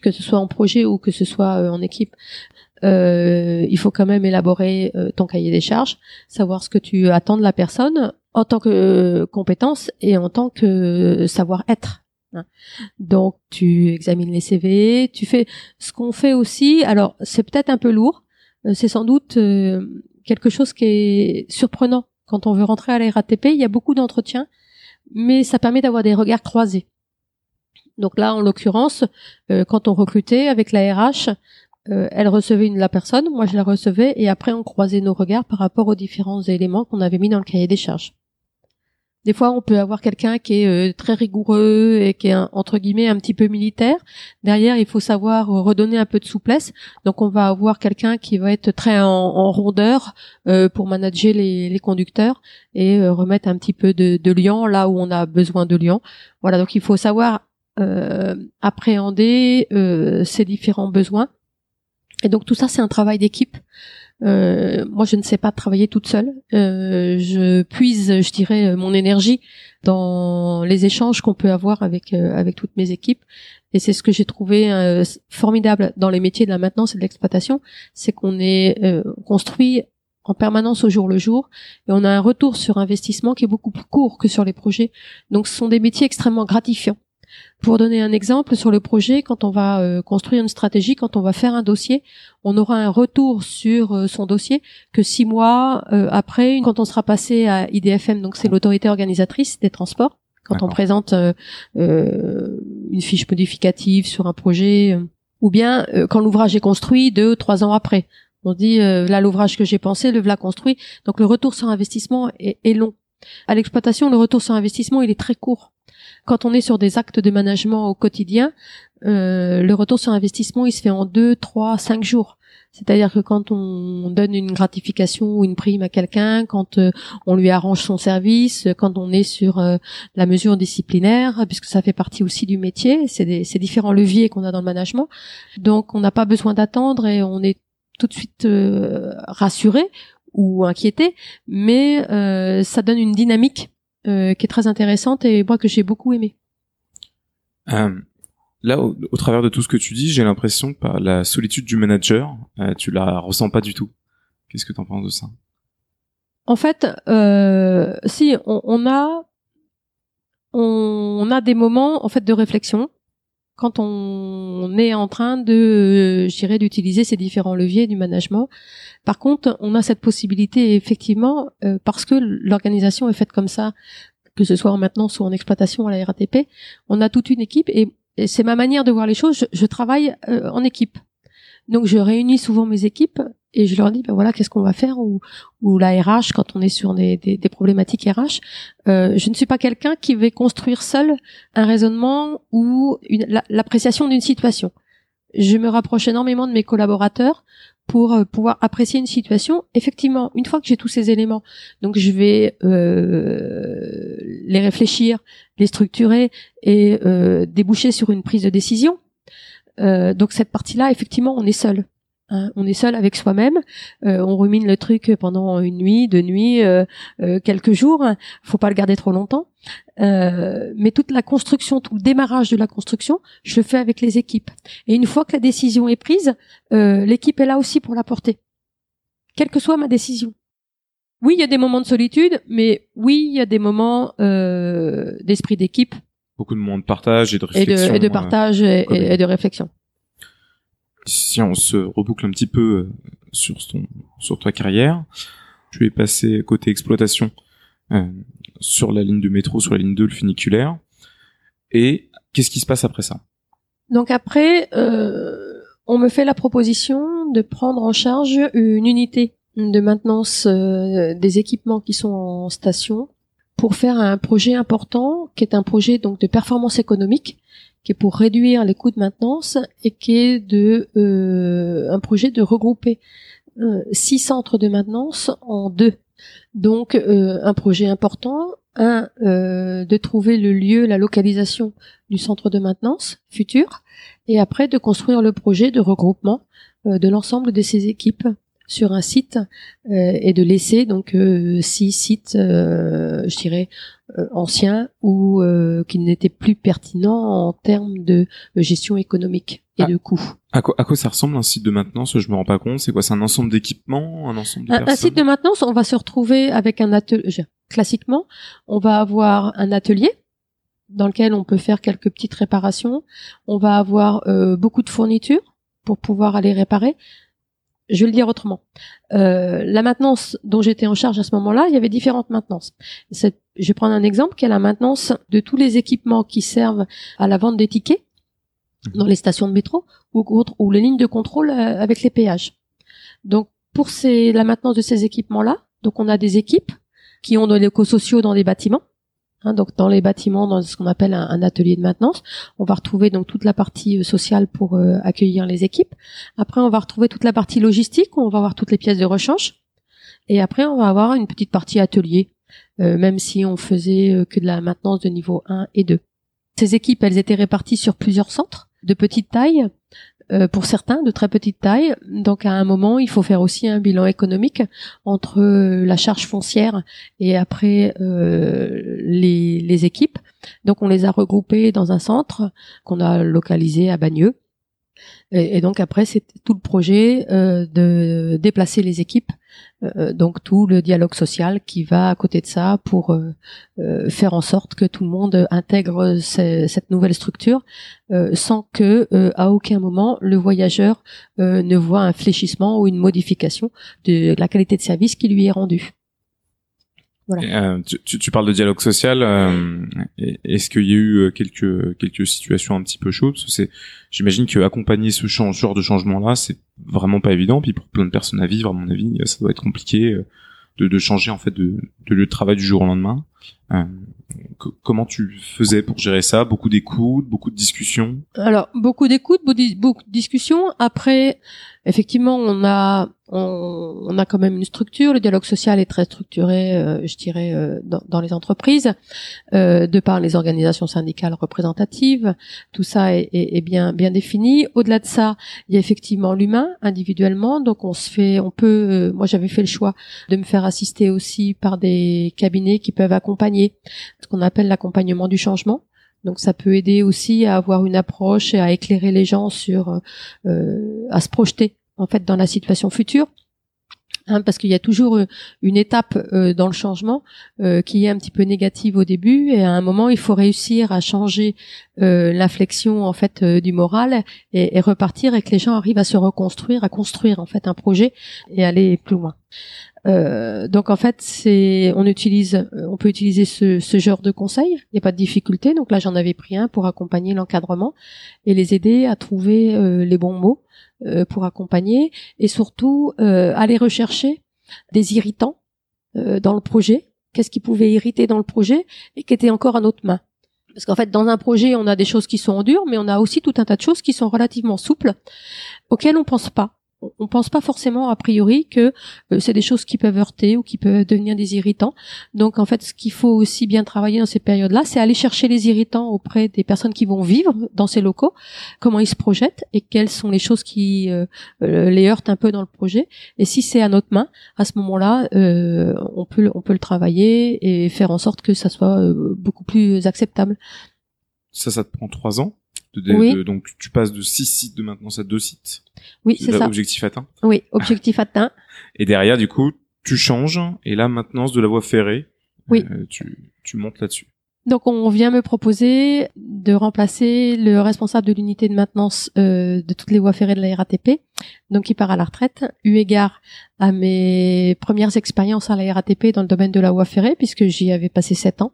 que ce soit en projet ou que ce soit en équipe, euh, il faut quand même élaborer euh, ton cahier des charges, savoir ce que tu attends de la personne en tant que compétence et en tant que savoir-être. Hein. Donc tu examines les CV, tu fais ce qu'on fait aussi. Alors c'est peut-être un peu lourd, euh, c'est sans doute quelque chose qui est surprenant quand on veut rentrer à la RATP. Il y a beaucoup d'entretiens, mais ça permet d'avoir des regards croisés. Donc là, en l'occurrence, quand on recrutait avec la RH, euh, elle recevait une, la personne, moi je la recevais, et après on croisait nos regards par rapport aux différents éléments qu'on avait mis dans le cahier des charges. Des fois, on peut avoir quelqu'un qui est euh, très rigoureux et qui est entre guillemets un petit peu militaire. Derrière, il faut savoir redonner un peu de souplesse. Donc, on va avoir quelqu'un qui va être très en, rondeur euh, pour manager les, conducteurs et remettre un petit peu de, de liant là où on a besoin de liant. Voilà. Donc, il faut savoir appréhender ces différents besoins et donc tout ça, c'est un travail d'équipe. Euh, moi, je ne sais pas travailler toute seule. Euh, je puise, je dirais, mon énergie dans les échanges qu'on peut avoir avec euh, avec toutes mes équipes. Et c'est ce que j'ai trouvé formidable dans les métiers de la maintenance et de l'exploitation, c'est qu'on est, construit en permanence au jour le jour et on a un retour sur investissement qui est beaucoup plus court que sur les projets. Donc, ce sont des métiers extrêmement gratifiants Pour donner un exemple sur le projet, quand on va euh, construire une stratégie, quand on va faire un dossier, on aura un retour sur euh, son dossier que six mois euh, après, quand on sera passé à IDFM, donc c'est l'autorité organisatrice des transports, quand on présente une fiche modificative sur un projet, ou bien quand l'ouvrage est construit deux, trois ans après. On dit là l'ouvrage que j'ai pensé, le voilà construit. Donc le retour sur investissement est, est long. À l'exploitation, le retour sur investissement, il est très court. Quand on est sur des actes de management au quotidien, euh, le retour sur investissement, il se fait en deux, trois, cinq jours. C'est-à-dire que quand on donne une gratification ou une prime à quelqu'un, quand euh, on lui arrange son service, quand on est sur euh, la mesure disciplinaire, puisque ça fait partie aussi du métier, c'est différents leviers qu'on a dans le management. Donc on n'a pas besoin d'attendre et on est tout de suite rassuré ou inquiété, mais ça donne une dynamique euh, qui est très intéressante et moi que j'ai beaucoup aimé. Euh, là, au, travers de tout ce que tu dis, j'ai l'impression que la solitude du manager, euh, tu la ressens pas du tout. Qu'est-ce que tu en penses de ça? En fait, euh, si on, on, a on, a des moments en fait de réflexion quand on est en train de, je dirais, d'utiliser ces différents leviers du management. Par contre, on a cette possibilité effectivement euh, parce que l'organisation est faite comme ça, que ce soit en maintenance ou en exploitation à la RATP, on a toute une équipe et, c'est ma manière de voir les choses. Je, travaille euh, en équipe. Donc je réunis souvent mes équipes et je leur dis ben voilà qu'est-ce qu'on va faire ou ou la RH quand on est sur des, des, des problématiques RH euh, je ne suis pas quelqu'un qui va construire seul un raisonnement ou l'appréciation d'une situation. Je me rapproche énormément de mes collaborateurs pour euh, pouvoir apprécier une situation. Effectivement une fois que j'ai tous ces éléments donc je vais euh, les réfléchir les structurer et déboucher sur une prise de décision euh, donc cette partie là effectivement on est seul Hein, on est seul avec soi-même, euh, on rumine le truc pendant une nuit, deux nuits, euh, euh, quelques jours. Faut pas le garder trop longtemps. mais toute la construction, tout le démarrage de la construction, je le fais avec les équipes. Et une fois que la décision est prise, l'équipe est là aussi pour la porter, quelle que soit ma décision. Oui, il y a des moments de solitude, mais oui, il y a des moments d'esprit d'équipe. Beaucoup de moments de partage et de réflexion. Et de, partage et de réflexion si on se reboucle un petit peu euh, sur ton sur ta carrière, tu vais passer côté exploitation euh, sur la ligne de métro, sur la ligne 2, le funiculaire. Et qu'est-ce qui se passe après ça? Donc après, euh, on me fait la proposition de prendre en charge une unité de maintenance euh, des équipements qui sont en station pour faire un projet important qui est un projet donc de performance économique qui est pour réduire les coûts de maintenance et qui est de euh, un projet de regrouper euh, six centres de maintenance en deux. Donc euh, un projet important, un de trouver le lieu, la localisation du centre de maintenance futur, et après de construire le projet de regroupement de l'ensemble de ces équipes sur un site et de laisser donc six sites, je dirais, euh, anciens ou euh, qui n'étaient plus pertinents en termes de gestion économique et ah. de coûts. À quoi, à quoi ça ressemble un site de maintenance? Je me rends pas compte. C'est quoi? C'est un ensemble d'équipements, un ensemble de un, un, site de maintenance, on va se retrouver avec un atelier. Classiquement, on va avoir un atelier dans lequel on peut faire quelques petites réparations. On va avoir euh, beaucoup de fournitures pour pouvoir aller réparer je vais le dire autrement. Euh, la maintenance dont j'étais en charge à ce moment-là, il y avait différentes maintenances. je vais prendre un exemple qui est la maintenance de tous les équipements qui servent à la vente des tickets mhm. dans les stations de métro ou, ou les lignes de contrôle euh, avec les péages. Donc pour ces, la maintenance de ces équipements-là, donc on a des équipes qui ont des locaux sociaux dans des bâtiments Hein, donc dans les bâtiments, dans ce qu'on appelle un, atelier de maintenance, on va retrouver donc toute la partie euh, sociale pour euh, accueillir les équipes. Après, on va retrouver toute la partie logistique où on va avoir toutes les pièces de rechange. Et après, on va avoir une petite partie atelier, euh, même si on faisait que de la maintenance de niveau 1 et 2. Ces équipes, elles étaient réparties sur plusieurs centres de petite taille euh, pour certains de très petite taille. Donc à un moment, il faut faire aussi un bilan économique entre euh, la charge foncière et après euh, les, les, équipes. Donc on les a regroupés dans un centre qu'on a localisé à Bagneux. Et, donc après, c'est tout le projet de déplacer les équipes Euh, donc tout le dialogue social qui va à côté de ça pour faire en sorte que tout le monde intègre cette nouvelle structure sans que à aucun moment le voyageur ne voit un fléchissement ou une modification de la qualité de service qui lui est rendue. Euh, tu, tu, parles de dialogue social. Euh, Est-ce qu'il y a eu euh, quelques quelques situations un petit peu chaudes? C'est, j'imagine que accompagner ce genre de changement-là, c'est vraiment pas évident. Puis pour plein de personnes à vivre, à mon avis, ça doit être compliqué euh, de, de changer en fait de, de lieu de travail du jour au lendemain. Euh, comment tu faisais pour gérer ça? Beaucoup d'écoute, beaucoup de discussions? Alors beaucoup d'écoute, beaucoup de discussions. Après, effectivement, on a on, a quand même une structure. Le dialogue social est très structuré, euh, je dirais, euh, dans, les entreprises, euh, de par les organisations syndicales représentatives. Tout ça est, bien défini. Au-delà de ça, il y a effectivement l'humain individuellement. Donc on se fait, on peut. moi, j'avais fait le choix de me faire assister aussi par des cabinets qui peuvent accompagner ce qu'on appelle l'accompagnement du changement. Donc ça peut aider aussi à avoir une approche et à éclairer les gens sur à se projeter en fait dans la situation future. Hein, parce qu'il y a toujours euh, une étape euh, dans le changement euh, qui est un petit peu négative au début et à un moment il faut réussir à changer l'inflexion en fait du moral et, et, repartir et que les gens arrivent à se reconstruire, à construire en fait un projet et aller plus loin. Euh, donc en fait, c'est on utilise, on peut utiliser ce, ce genre de conseils. Il n'y a pas de difficulté. Donc là, j'en avais pris un pour accompagner l'encadrement et les aider à trouver euh, les bons mots euh, pour accompagner et surtout aller rechercher des irritants dans le projet. Qu'est-ce qui pouvait irriter dans le projet et qui était encore à notre main? Parce qu'en fait, dans un projet, on a des choses qui sont en dur, mais on a aussi tout un tas de choses qui sont relativement souples, auxquelles on pense pas on pense pas forcément a priori que euh, c'est des choses qui peuvent heurter ou qui peuvent devenir des irritants. Donc en fait, ce qu'il faut aussi bien travailler dans ces périodes-là, c'est aller chercher les irritants auprès des personnes qui vont vivre dans ces locaux, comment ils se projettent et quelles sont les choses qui euh, euh, les heurtent un peu dans le projet. Et si c'est à notre main, à ce moment-là, on peut on peut le travailler et faire en sorte que ça soit beaucoup plus acceptable. Ça, ça te prend trois ans oui. donc tu passes de six sites de maintenance à deux sites. Oui, c'est ça. Objectif atteint. Oui, objectif atteint. Et derrière, du coup, tu changes et la maintenance de la voie ferrée, oui. Euh, tu, tu montes là-dessus. Donc on vient me proposer de remplacer le responsable de l'unité de maintenance euh, de toutes les voies ferrées de la RATP, donc qui part à la retraite, eu égard à mes premières expériences à la RATP dans le domaine de la voie ferrée, puisque j'y avais passé sept ans.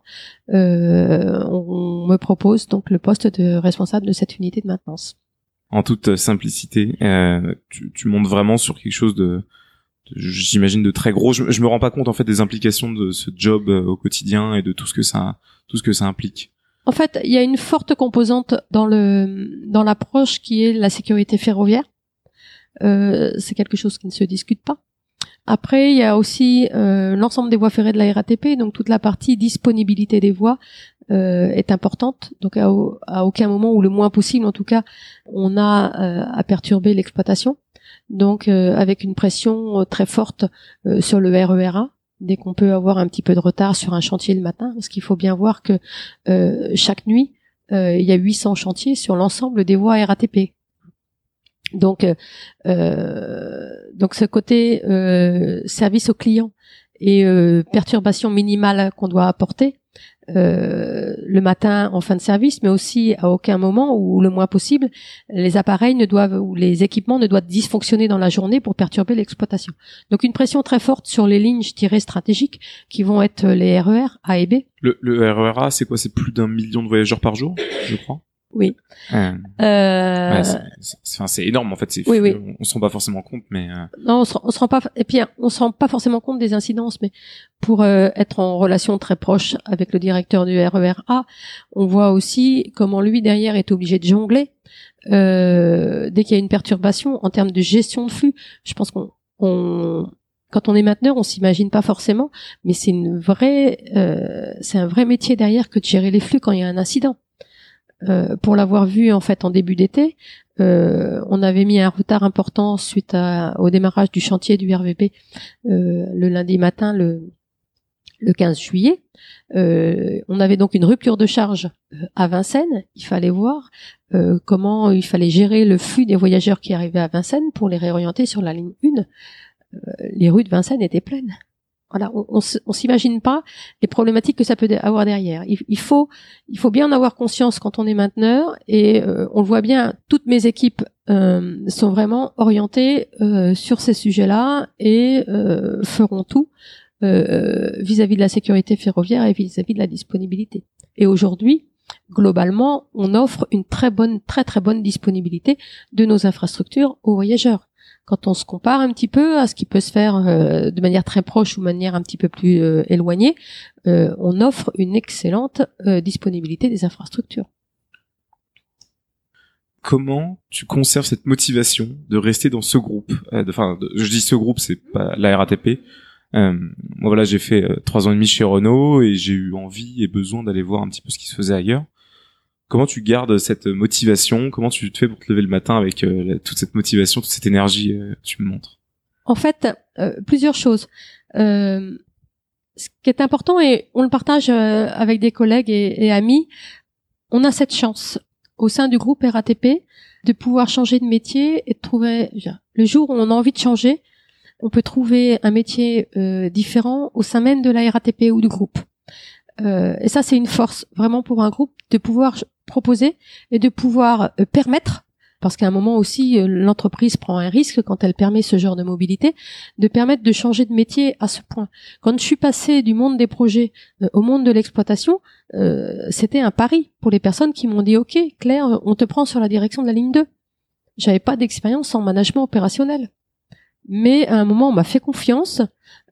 Euh, on me propose donc le poste de responsable de cette unité de maintenance. En toute simplicité, euh, tu, tu montes vraiment sur quelque chose de j'imagine de très gros. Je, me rends pas compte en fait des implications de ce job euh, au quotidien et de tout ce que ça, tout ce que ça implique. En fait, il y a une forte composante dans le dans l'approche qui est la sécurité ferroviaire. Euh, c'est quelque chose qui ne se discute pas. Après, il y a aussi euh, l'ensemble des voies ferrées de la RATP, donc toute la partie disponibilité des voies euh, est importante. Donc à, à, aucun moment, ou le moins possible en tout cas, on a euh, à perturber l'exploitation donc euh, avec une pression euh, très forte euh, sur le RERA dès qu'on peut avoir un petit peu de retard sur un chantier le matin, parce qu'il faut bien voir que chaque nuit, il y a 800 chantiers sur l'ensemble des voies RATP. Donc, donc ce côté service au client et perturbation minimale qu'on doit apporter, euh, le matin en fin de service, mais aussi à aucun moment ou le moins possible, les appareils ne doivent ou les équipements ne doivent dysfonctionner dans la journée pour perturber l'exploitation. Donc une pression très forte sur les lignes, je dirais stratégiques, qui vont être les RER e A et B. Le, le RER c'est quoi? C'est plus d'un million de voyageurs par jour, je crois? Oui. Euh... Ouais, c'est énorme en fait. C'est oui, oui. On, on se rend pas forcément compte, mais euh... non, on se, on se rend pas. Et puis on se rend pas forcément compte des incidences, mais pour euh, être en relation très proche avec le directeur du RERA, on voit aussi comment lui derrière est obligé de jongler euh, dès qu'il y a une perturbation en termes de gestion de flux. Je pense qu'on on, quand on est mainteneur, on s'imagine pas forcément, mais c'est une vraie, euh, c'est un vrai métier derrière que de gérer les flux quand il y a un incident. Euh, pour l'avoir vu en fait en début d'été, euh, on avait mis un retard important suite au démarrage du chantier du RVP euh, le lundi matin, le, le 15 juillet. on avait donc une rupture de charge à Vincennes. Il fallait voir comment il fallait gérer le flux des voyageurs qui arrivaient à Vincennes pour les réorienter sur la ligne 1. les rues de Vincennes étaient pleines. Voilà, on, s'imagine pas les problématiques que ça peut avoir derrière. Il, faut, il faut bien en avoir conscience quand on est mainteneur et euh, on le voit bien. Toutes mes équipes euh, sont vraiment orientées euh, sur ces sujets-là et feront tout vis-à-vis de la sécurité ferroviaire et vis-à-vis de la disponibilité. Et aujourd'hui, globalement, on offre une très bonne, très très bonne disponibilité de nos infrastructures aux voyageurs quand on se compare un petit peu à ce qui peut se faire euh, de manière très proche ou de manière un petit peu plus euh, éloignée, euh, on offre une excellente disponibilité des infrastructures. Comment tu conserves cette motivation de rester dans ce groupe? Enfin, je dis ce groupe, c'est pas la RATP. moi voilà, j'ai fait trois ans et demi chez Renault et j'ai eu envie et besoin d'aller voir un petit peu ce qui se faisait ailleurs. Comment tu gardes cette motivation? Comment tu te fais pour te lever le matin avec euh, toute cette motivation, toute cette énergie euh, tu me montres? En fait, euh, plusieurs choses. ce qui est important et on le partage avec des collègues et, amis, on a cette chance au sein du groupe RATP de pouvoir changer de métier et de trouver le jour où on a envie de changer, on peut trouver un métier différent au sein même de la RATP ou du groupe. et ça, c'est une force vraiment pour un groupe de pouvoir proposer et de pouvoir euh, permettre parce qu'à un moment aussi euh, l'entreprise prend un risque quand elle permet ce genre de mobilité, de permettre de changer de métier à ce point. Quand je suis passé du monde des projets euh, au monde de l'exploitation, c'était un pari pour les personnes qui m'ont dit OK, Claire, on te prend sur la direction de la ligne 2. J'avais pas d'expérience en management opérationnel. Mais à un moment, on m'a fait confiance,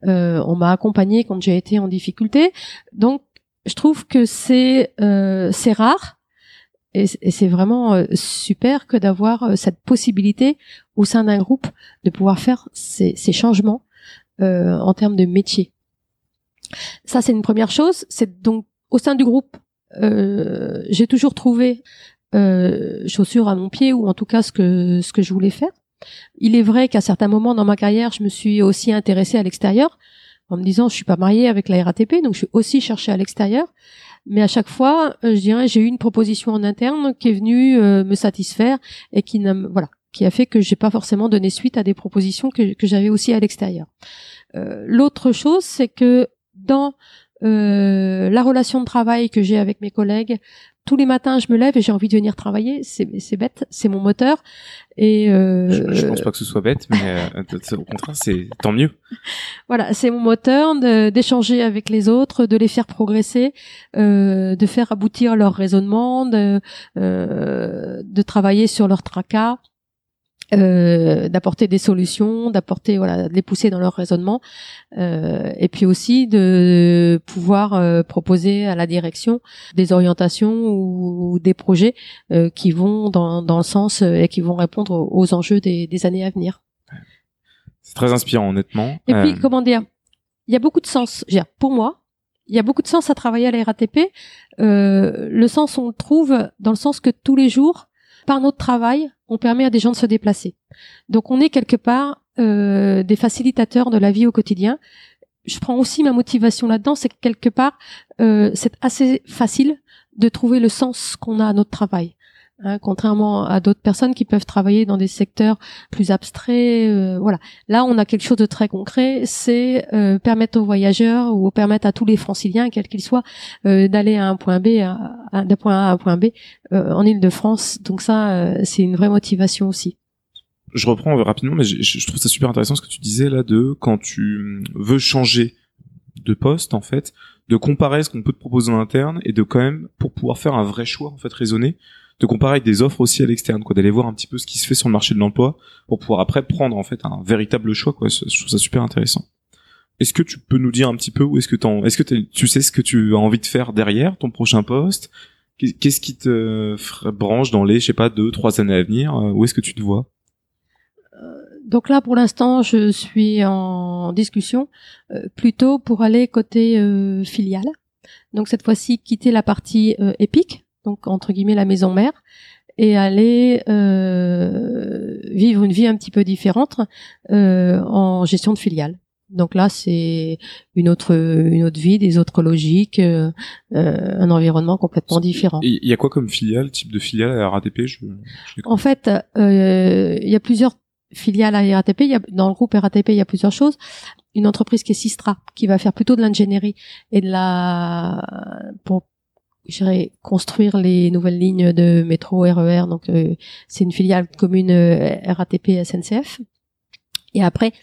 on m'a accompagné quand j'ai été en difficulté. Donc, je trouve que c'est c'est rare et, c'est vraiment euh, super que d'avoir euh, cette possibilité au sein d'un groupe de pouvoir faire ces, changements euh, en termes de métier. Ça, c'est une première chose. C'est donc au sein du groupe, j'ai toujours trouvé chaussures à mon pied ou en tout cas ce que ce que je voulais faire. Il est vrai qu'à certains moments dans ma carrière, je me suis aussi intéressée à l'extérieur en me disant je suis pas mariée avec la RATP, donc je suis aussi cherchée à l'extérieur. Mais à chaque fois, euh, je dirais, j'ai eu une proposition en interne qui est venue euh, me satisfaire et qui voilà, qui a fait que j'ai pas forcément donné suite à des propositions que, j'avais aussi à l'extérieur. Euh, L'autre chose, c'est que dans la relation de travail que j'ai avec mes collègues, tous les matins, je me lève et j'ai envie de venir travailler. C'est bête, c'est mon moteur. Et euh, je, je, pense pas que ce soit bête, mais euh, au contraire, c'est tant mieux. Voilà, c'est mon moteur d'échanger avec les autres, de les faire progresser, euh, de faire aboutir leur raisonnement, de, euh, de travailler sur leur tracas. Euh, d'apporter des solutions, d'apporter voilà, de les pousser dans leur raisonnement, euh, et puis aussi de pouvoir euh, proposer à la direction des orientations ou, des projets euh, qui vont dans, dans le sens et qui vont répondre aux, enjeux des, des, années à venir. C'est très inspirant, honnêtement. Et puis comment dire, il y a beaucoup de sens. Pour moi, il y a beaucoup de sens à travailler à la RATP. le sens, on le trouve dans le sens que tous les jours par notre travail, on permet à des gens de se déplacer. Donc on est quelque part euh, des facilitateurs de la vie au quotidien. Je prends aussi ma motivation là-dedans, c'est que quelque part, euh, c'est assez facile de trouver le sens qu'on a à notre travail. Hein, contrairement à d'autres personnes qui peuvent travailler dans des secteurs plus abstraits. Euh, voilà. Là, on a quelque chose de très concret, c'est euh, permettre aux voyageurs ou permettre à tous les franciliens, quels qu'ils soient, euh, d'aller à un point B, d'un point A à un point B en Ile-de-France. Donc ça, c'est une vraie motivation aussi. Je reprends rapidement, mais je, je trouve ça super intéressant ce que tu disais là de quand tu veux changer de poste en fait, de comparer ce qu'on peut te proposer en interne et de quand même pour pouvoir faire un vrai choix en fait raisonné de comparer avec des offres aussi à l'externe, quoi, d'aller voir un petit peu ce qui se fait sur le marché de l'emploi pour pouvoir après prendre en fait un véritable choix, quoi. Je trouve ça super intéressant. Est-ce que tu peux nous dire un petit peu où est-ce que est-ce que tu sais ce que tu as envie de faire derrière ton prochain poste? Qu'est-ce qui te branche dans les, je sais pas, deux, trois années à venir? Euh, Où est-ce que tu te vois? Euh, donc là, pour l'instant, je suis en discussion euh, plutôt pour aller côté filiale. Donc cette fois-ci, quitter la partie épique donc entre guillemets la maison mère, et aller euh, vivre une vie un petit peu différente euh, en gestion de filiale. Donc là, c'est une autre une autre vie, des autres logiques, euh, un environnement complètement différent. Il y a quoi comme filiale, type de filiale à RATP En fait, il y a plusieurs filiale à RATP, il y a, dans le groupe RATP, il y a plusieurs choses. Une entreprise qui est Sistra, qui va faire plutôt de l'ingénierie et de la pour j'irais construire les nouvelles lignes de métro RER. E donc euh, c'est une filiale commune euh, RATP SNCF. Et après,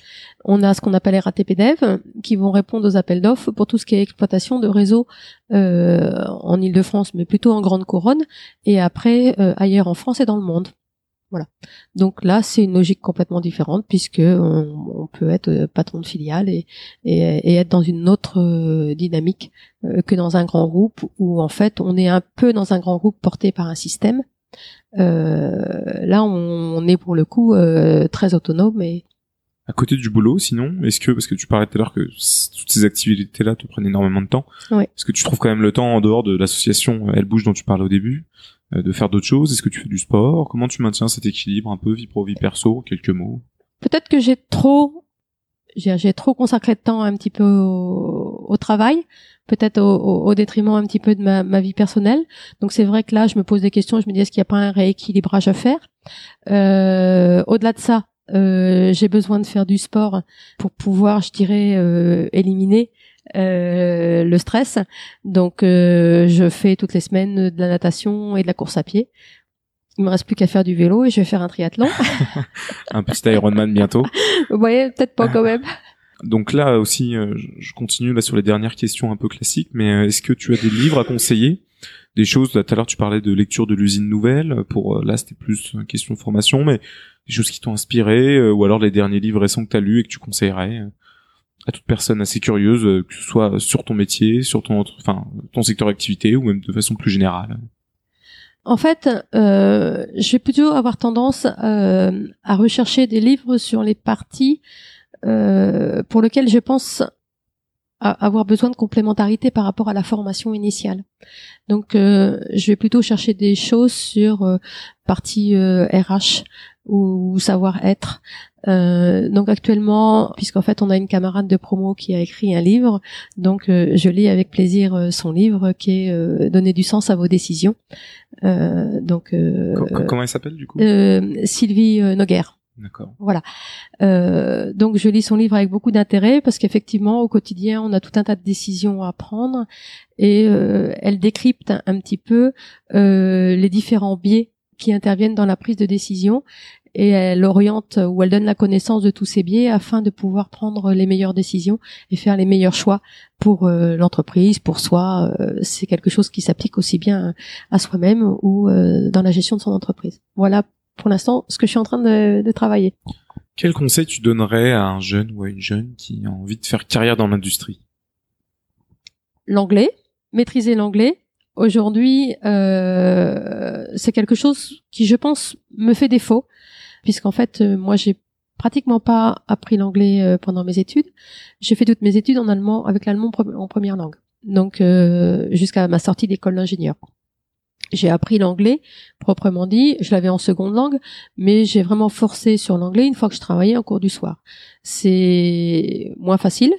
on a ce qu'on appelle RATP Dev, qui vont répondre aux appels d'offres pour tout ce qui est exploitation de réseaux euh, en Ile-de-France, mais plutôt en Grande Couronne, et après ailleurs en France et dans le monde. Voilà. Donc là, c'est une logique complètement différente puisque on, peut être euh, patron de filiale et, et, être dans une autre euh, dynamique euh, que dans un grand groupe où en fait on est un peu dans un grand groupe porté par un système. là, on, est pour le coup très autonome et à côté du boulot, sinon, est-ce que parce que tu parlais tout à l'heure que toutes ces activités-là te prennent énormément de temps, est-ce que tu trouves quand même le temps en dehors de l'association Elle bouge dont tu parlais au début euh, de faire d'autres choses? Est-ce que tu fais du sport? Comment tu maintiens cet équilibre un peu vie pro vie perso Quelques mots? Peut-être que j'ai trop j'ai trop consacré de temps un petit peu au, travail, peut-être au, détriment un petit peu de ma, vie personnelle. Donc c'est vrai que là, je me pose des questions, je me dis est-ce qu'il n'y a pas un rééquilibrage à faire? Euh, Au-delà de ça, euh, j'ai besoin de faire du sport pour pouvoir, je dirais, euh, éliminer euh, le stress. Donc, euh, je fais toutes les semaines de la natation et de la course à pied. Il me reste plus qu'à faire du vélo et je vais faire un triathlon. un petit Ironman bientôt. Vous voyez, peut-être pas quand même. Donc là aussi, euh, je continue là sur les dernières questions un peu classiques, mais est-ce que tu as des livres à conseiller? Des choses, là tout à l'heure tu parlais de lecture de l'usine nouvelle, pour là c'était plus une question de formation, mais des choses qui t'ont inspiré, ou alors les derniers livres récents que tu as lus et que tu conseillerais à toute personne assez curieuse, euh, que ce soit sur ton métier, sur ton, enfin, ton secteur d'activité ou même de façon plus générale En fait, euh, je vais plutôt avoir tendance euh, à rechercher des livres sur les parties euh, pour lesquelles je pense avoir besoin de complémentarité par rapport à la formation initiale. Donc, euh, je vais plutôt chercher des choses sur euh, partie RH ou savoir-être, euh, donc actuellement, puisqu'en fait on a une camarade de promo qui a écrit un livre, donc euh, je lis avec plaisir euh, son livre qui est Donner du sens à vos décisions. donc comment elle s'appelle du coup? Sylvie Noguer. D'accord. Voilà. donc je lis son livre avec beaucoup d'intérêt parce qu'effectivement au quotidien on a tout un tas de décisions à prendre et elle décrypte un petit peu les différents biais qui interviennent dans la prise de décision et elle oriente ou elle donne la connaissance de tous ces biais afin de pouvoir prendre les meilleures décisions et faire les meilleurs choix pour euh, l'entreprise, pour soi. Euh, c'est quelque chose qui s'applique aussi bien à soi-même ou euh, dans la gestion de son entreprise. Voilà pour l'instant ce que je suis en train de, de travailler. Quel conseil tu donnerais à un jeune ou à une jeune qui a envie de faire carrière dans l'industrie? L'anglais, maîtriser l'anglais, aujourd'hui, euh, c'est quelque chose qui, je pense, me fait défaut puisqu'en fait, euh, moi, j'ai pratiquement pas appris l'anglais euh, pendant mes études. J'ai fait toutes mes études en allemand, avec l'allemand en première langue. Donc, euh, jusqu'à ma sortie d'école d'ingénieur. J'ai appris l'anglais, proprement dit. Je l'avais en seconde langue, mais j'ai vraiment forcé sur l'anglais une fois que je travaillais en cours du soir. C'est moins facile,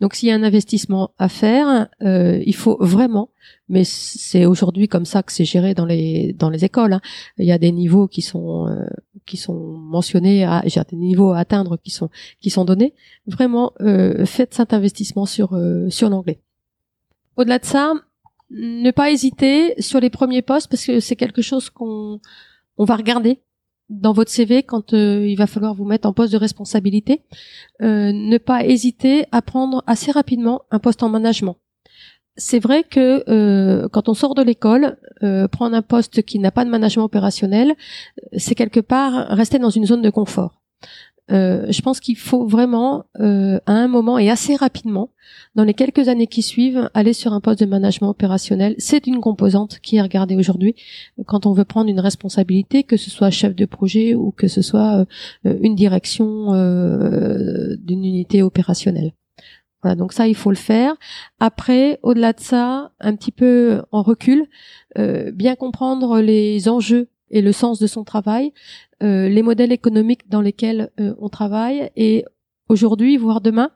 donc s'il y a un investissement à faire, euh, il faut vraiment, mais c'est aujourd'hui comme ça que c'est géré dans les dans les écoles. Hein. Il y a des niveaux qui sont euh, qui sont mentionnés, à, j'ai des niveaux à atteindre qui sont qui sont donnés. Vraiment, euh, faites cet investissement sur sur l'anglais. Au-delà de ça, ne pas hésiter sur les premiers postes parce que c'est quelque chose qu'on on va regarder dans votre CV quand euh, il va falloir vous mettre en poste de responsabilité, euh, ne pas hésiter à prendre assez rapidement un poste en management. C'est vrai que euh, quand on sort de l'école, prendre un poste qui n'a pas de management opérationnel, c'est quelque part rester dans une zone de confort. Euh, je pense qu'il faut vraiment, euh, à un moment et assez rapidement, dans les quelques années qui suivent, aller sur un poste de management opérationnel. C'est une composante qui est regardée aujourd'hui quand on veut prendre une responsabilité, que ce soit chef de projet ou que ce soit euh, une direction d'une unité opérationnelle. Voilà, donc ça, il faut le faire. Après, au-delà de ça, un petit peu en recul, bien comprendre les enjeux et le sens de son travail, euh, les modèles économiques dans lesquels euh, on travaille et aujourd'hui, voire demain,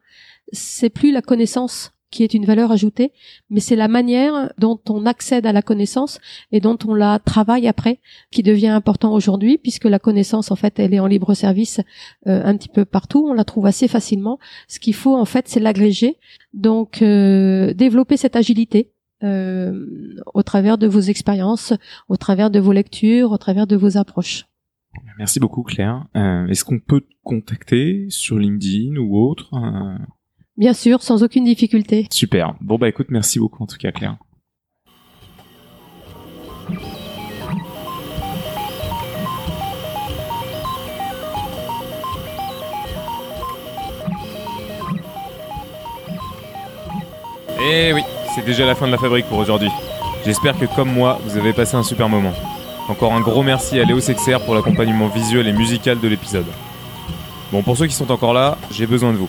c'est plus la connaissance qui est une valeur ajoutée, mais c'est la manière dont on accède à la connaissance et dont on la travaille après qui devient important aujourd'hui, puisque la connaissance, en fait, elle est en libre service euh, un petit peu partout, on la trouve assez facilement. Ce qu'il faut, en fait, c'est l'agréger. Donc, développer cette agilité. Euh, au travers de vos expériences, au travers de vos lectures, au travers de vos approches. Merci beaucoup Claire. Est-ce qu'on peut te contacter sur LinkedIn ou autre Bien sûr, sans aucune difficulté. Super. Bon bah écoute, merci beaucoup en tout cas Claire. Eh oui, c'est déjà la fin de la fabrique pour aujourd'hui. J'espère que comme moi, vous avez passé un super moment. Encore un gros merci à Léo Sexer pour l'accompagnement visuel et musical de l'épisode. Bon, pour ceux qui sont encore là, j'ai besoin de vous.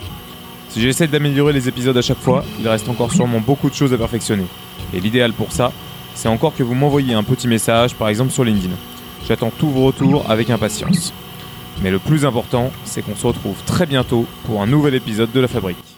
Si j'essaie d'améliorer les épisodes à chaque fois, il reste encore sûrement beaucoup de choses à perfectionner. Et l'idéal pour ça, c'est encore que vous m'envoyiez un petit message, par exemple sur LinkedIn. J'attends tous vos retours avec impatience. Mais le plus important, c'est qu'on se retrouve très bientôt pour un nouvel épisode de La Fabrique.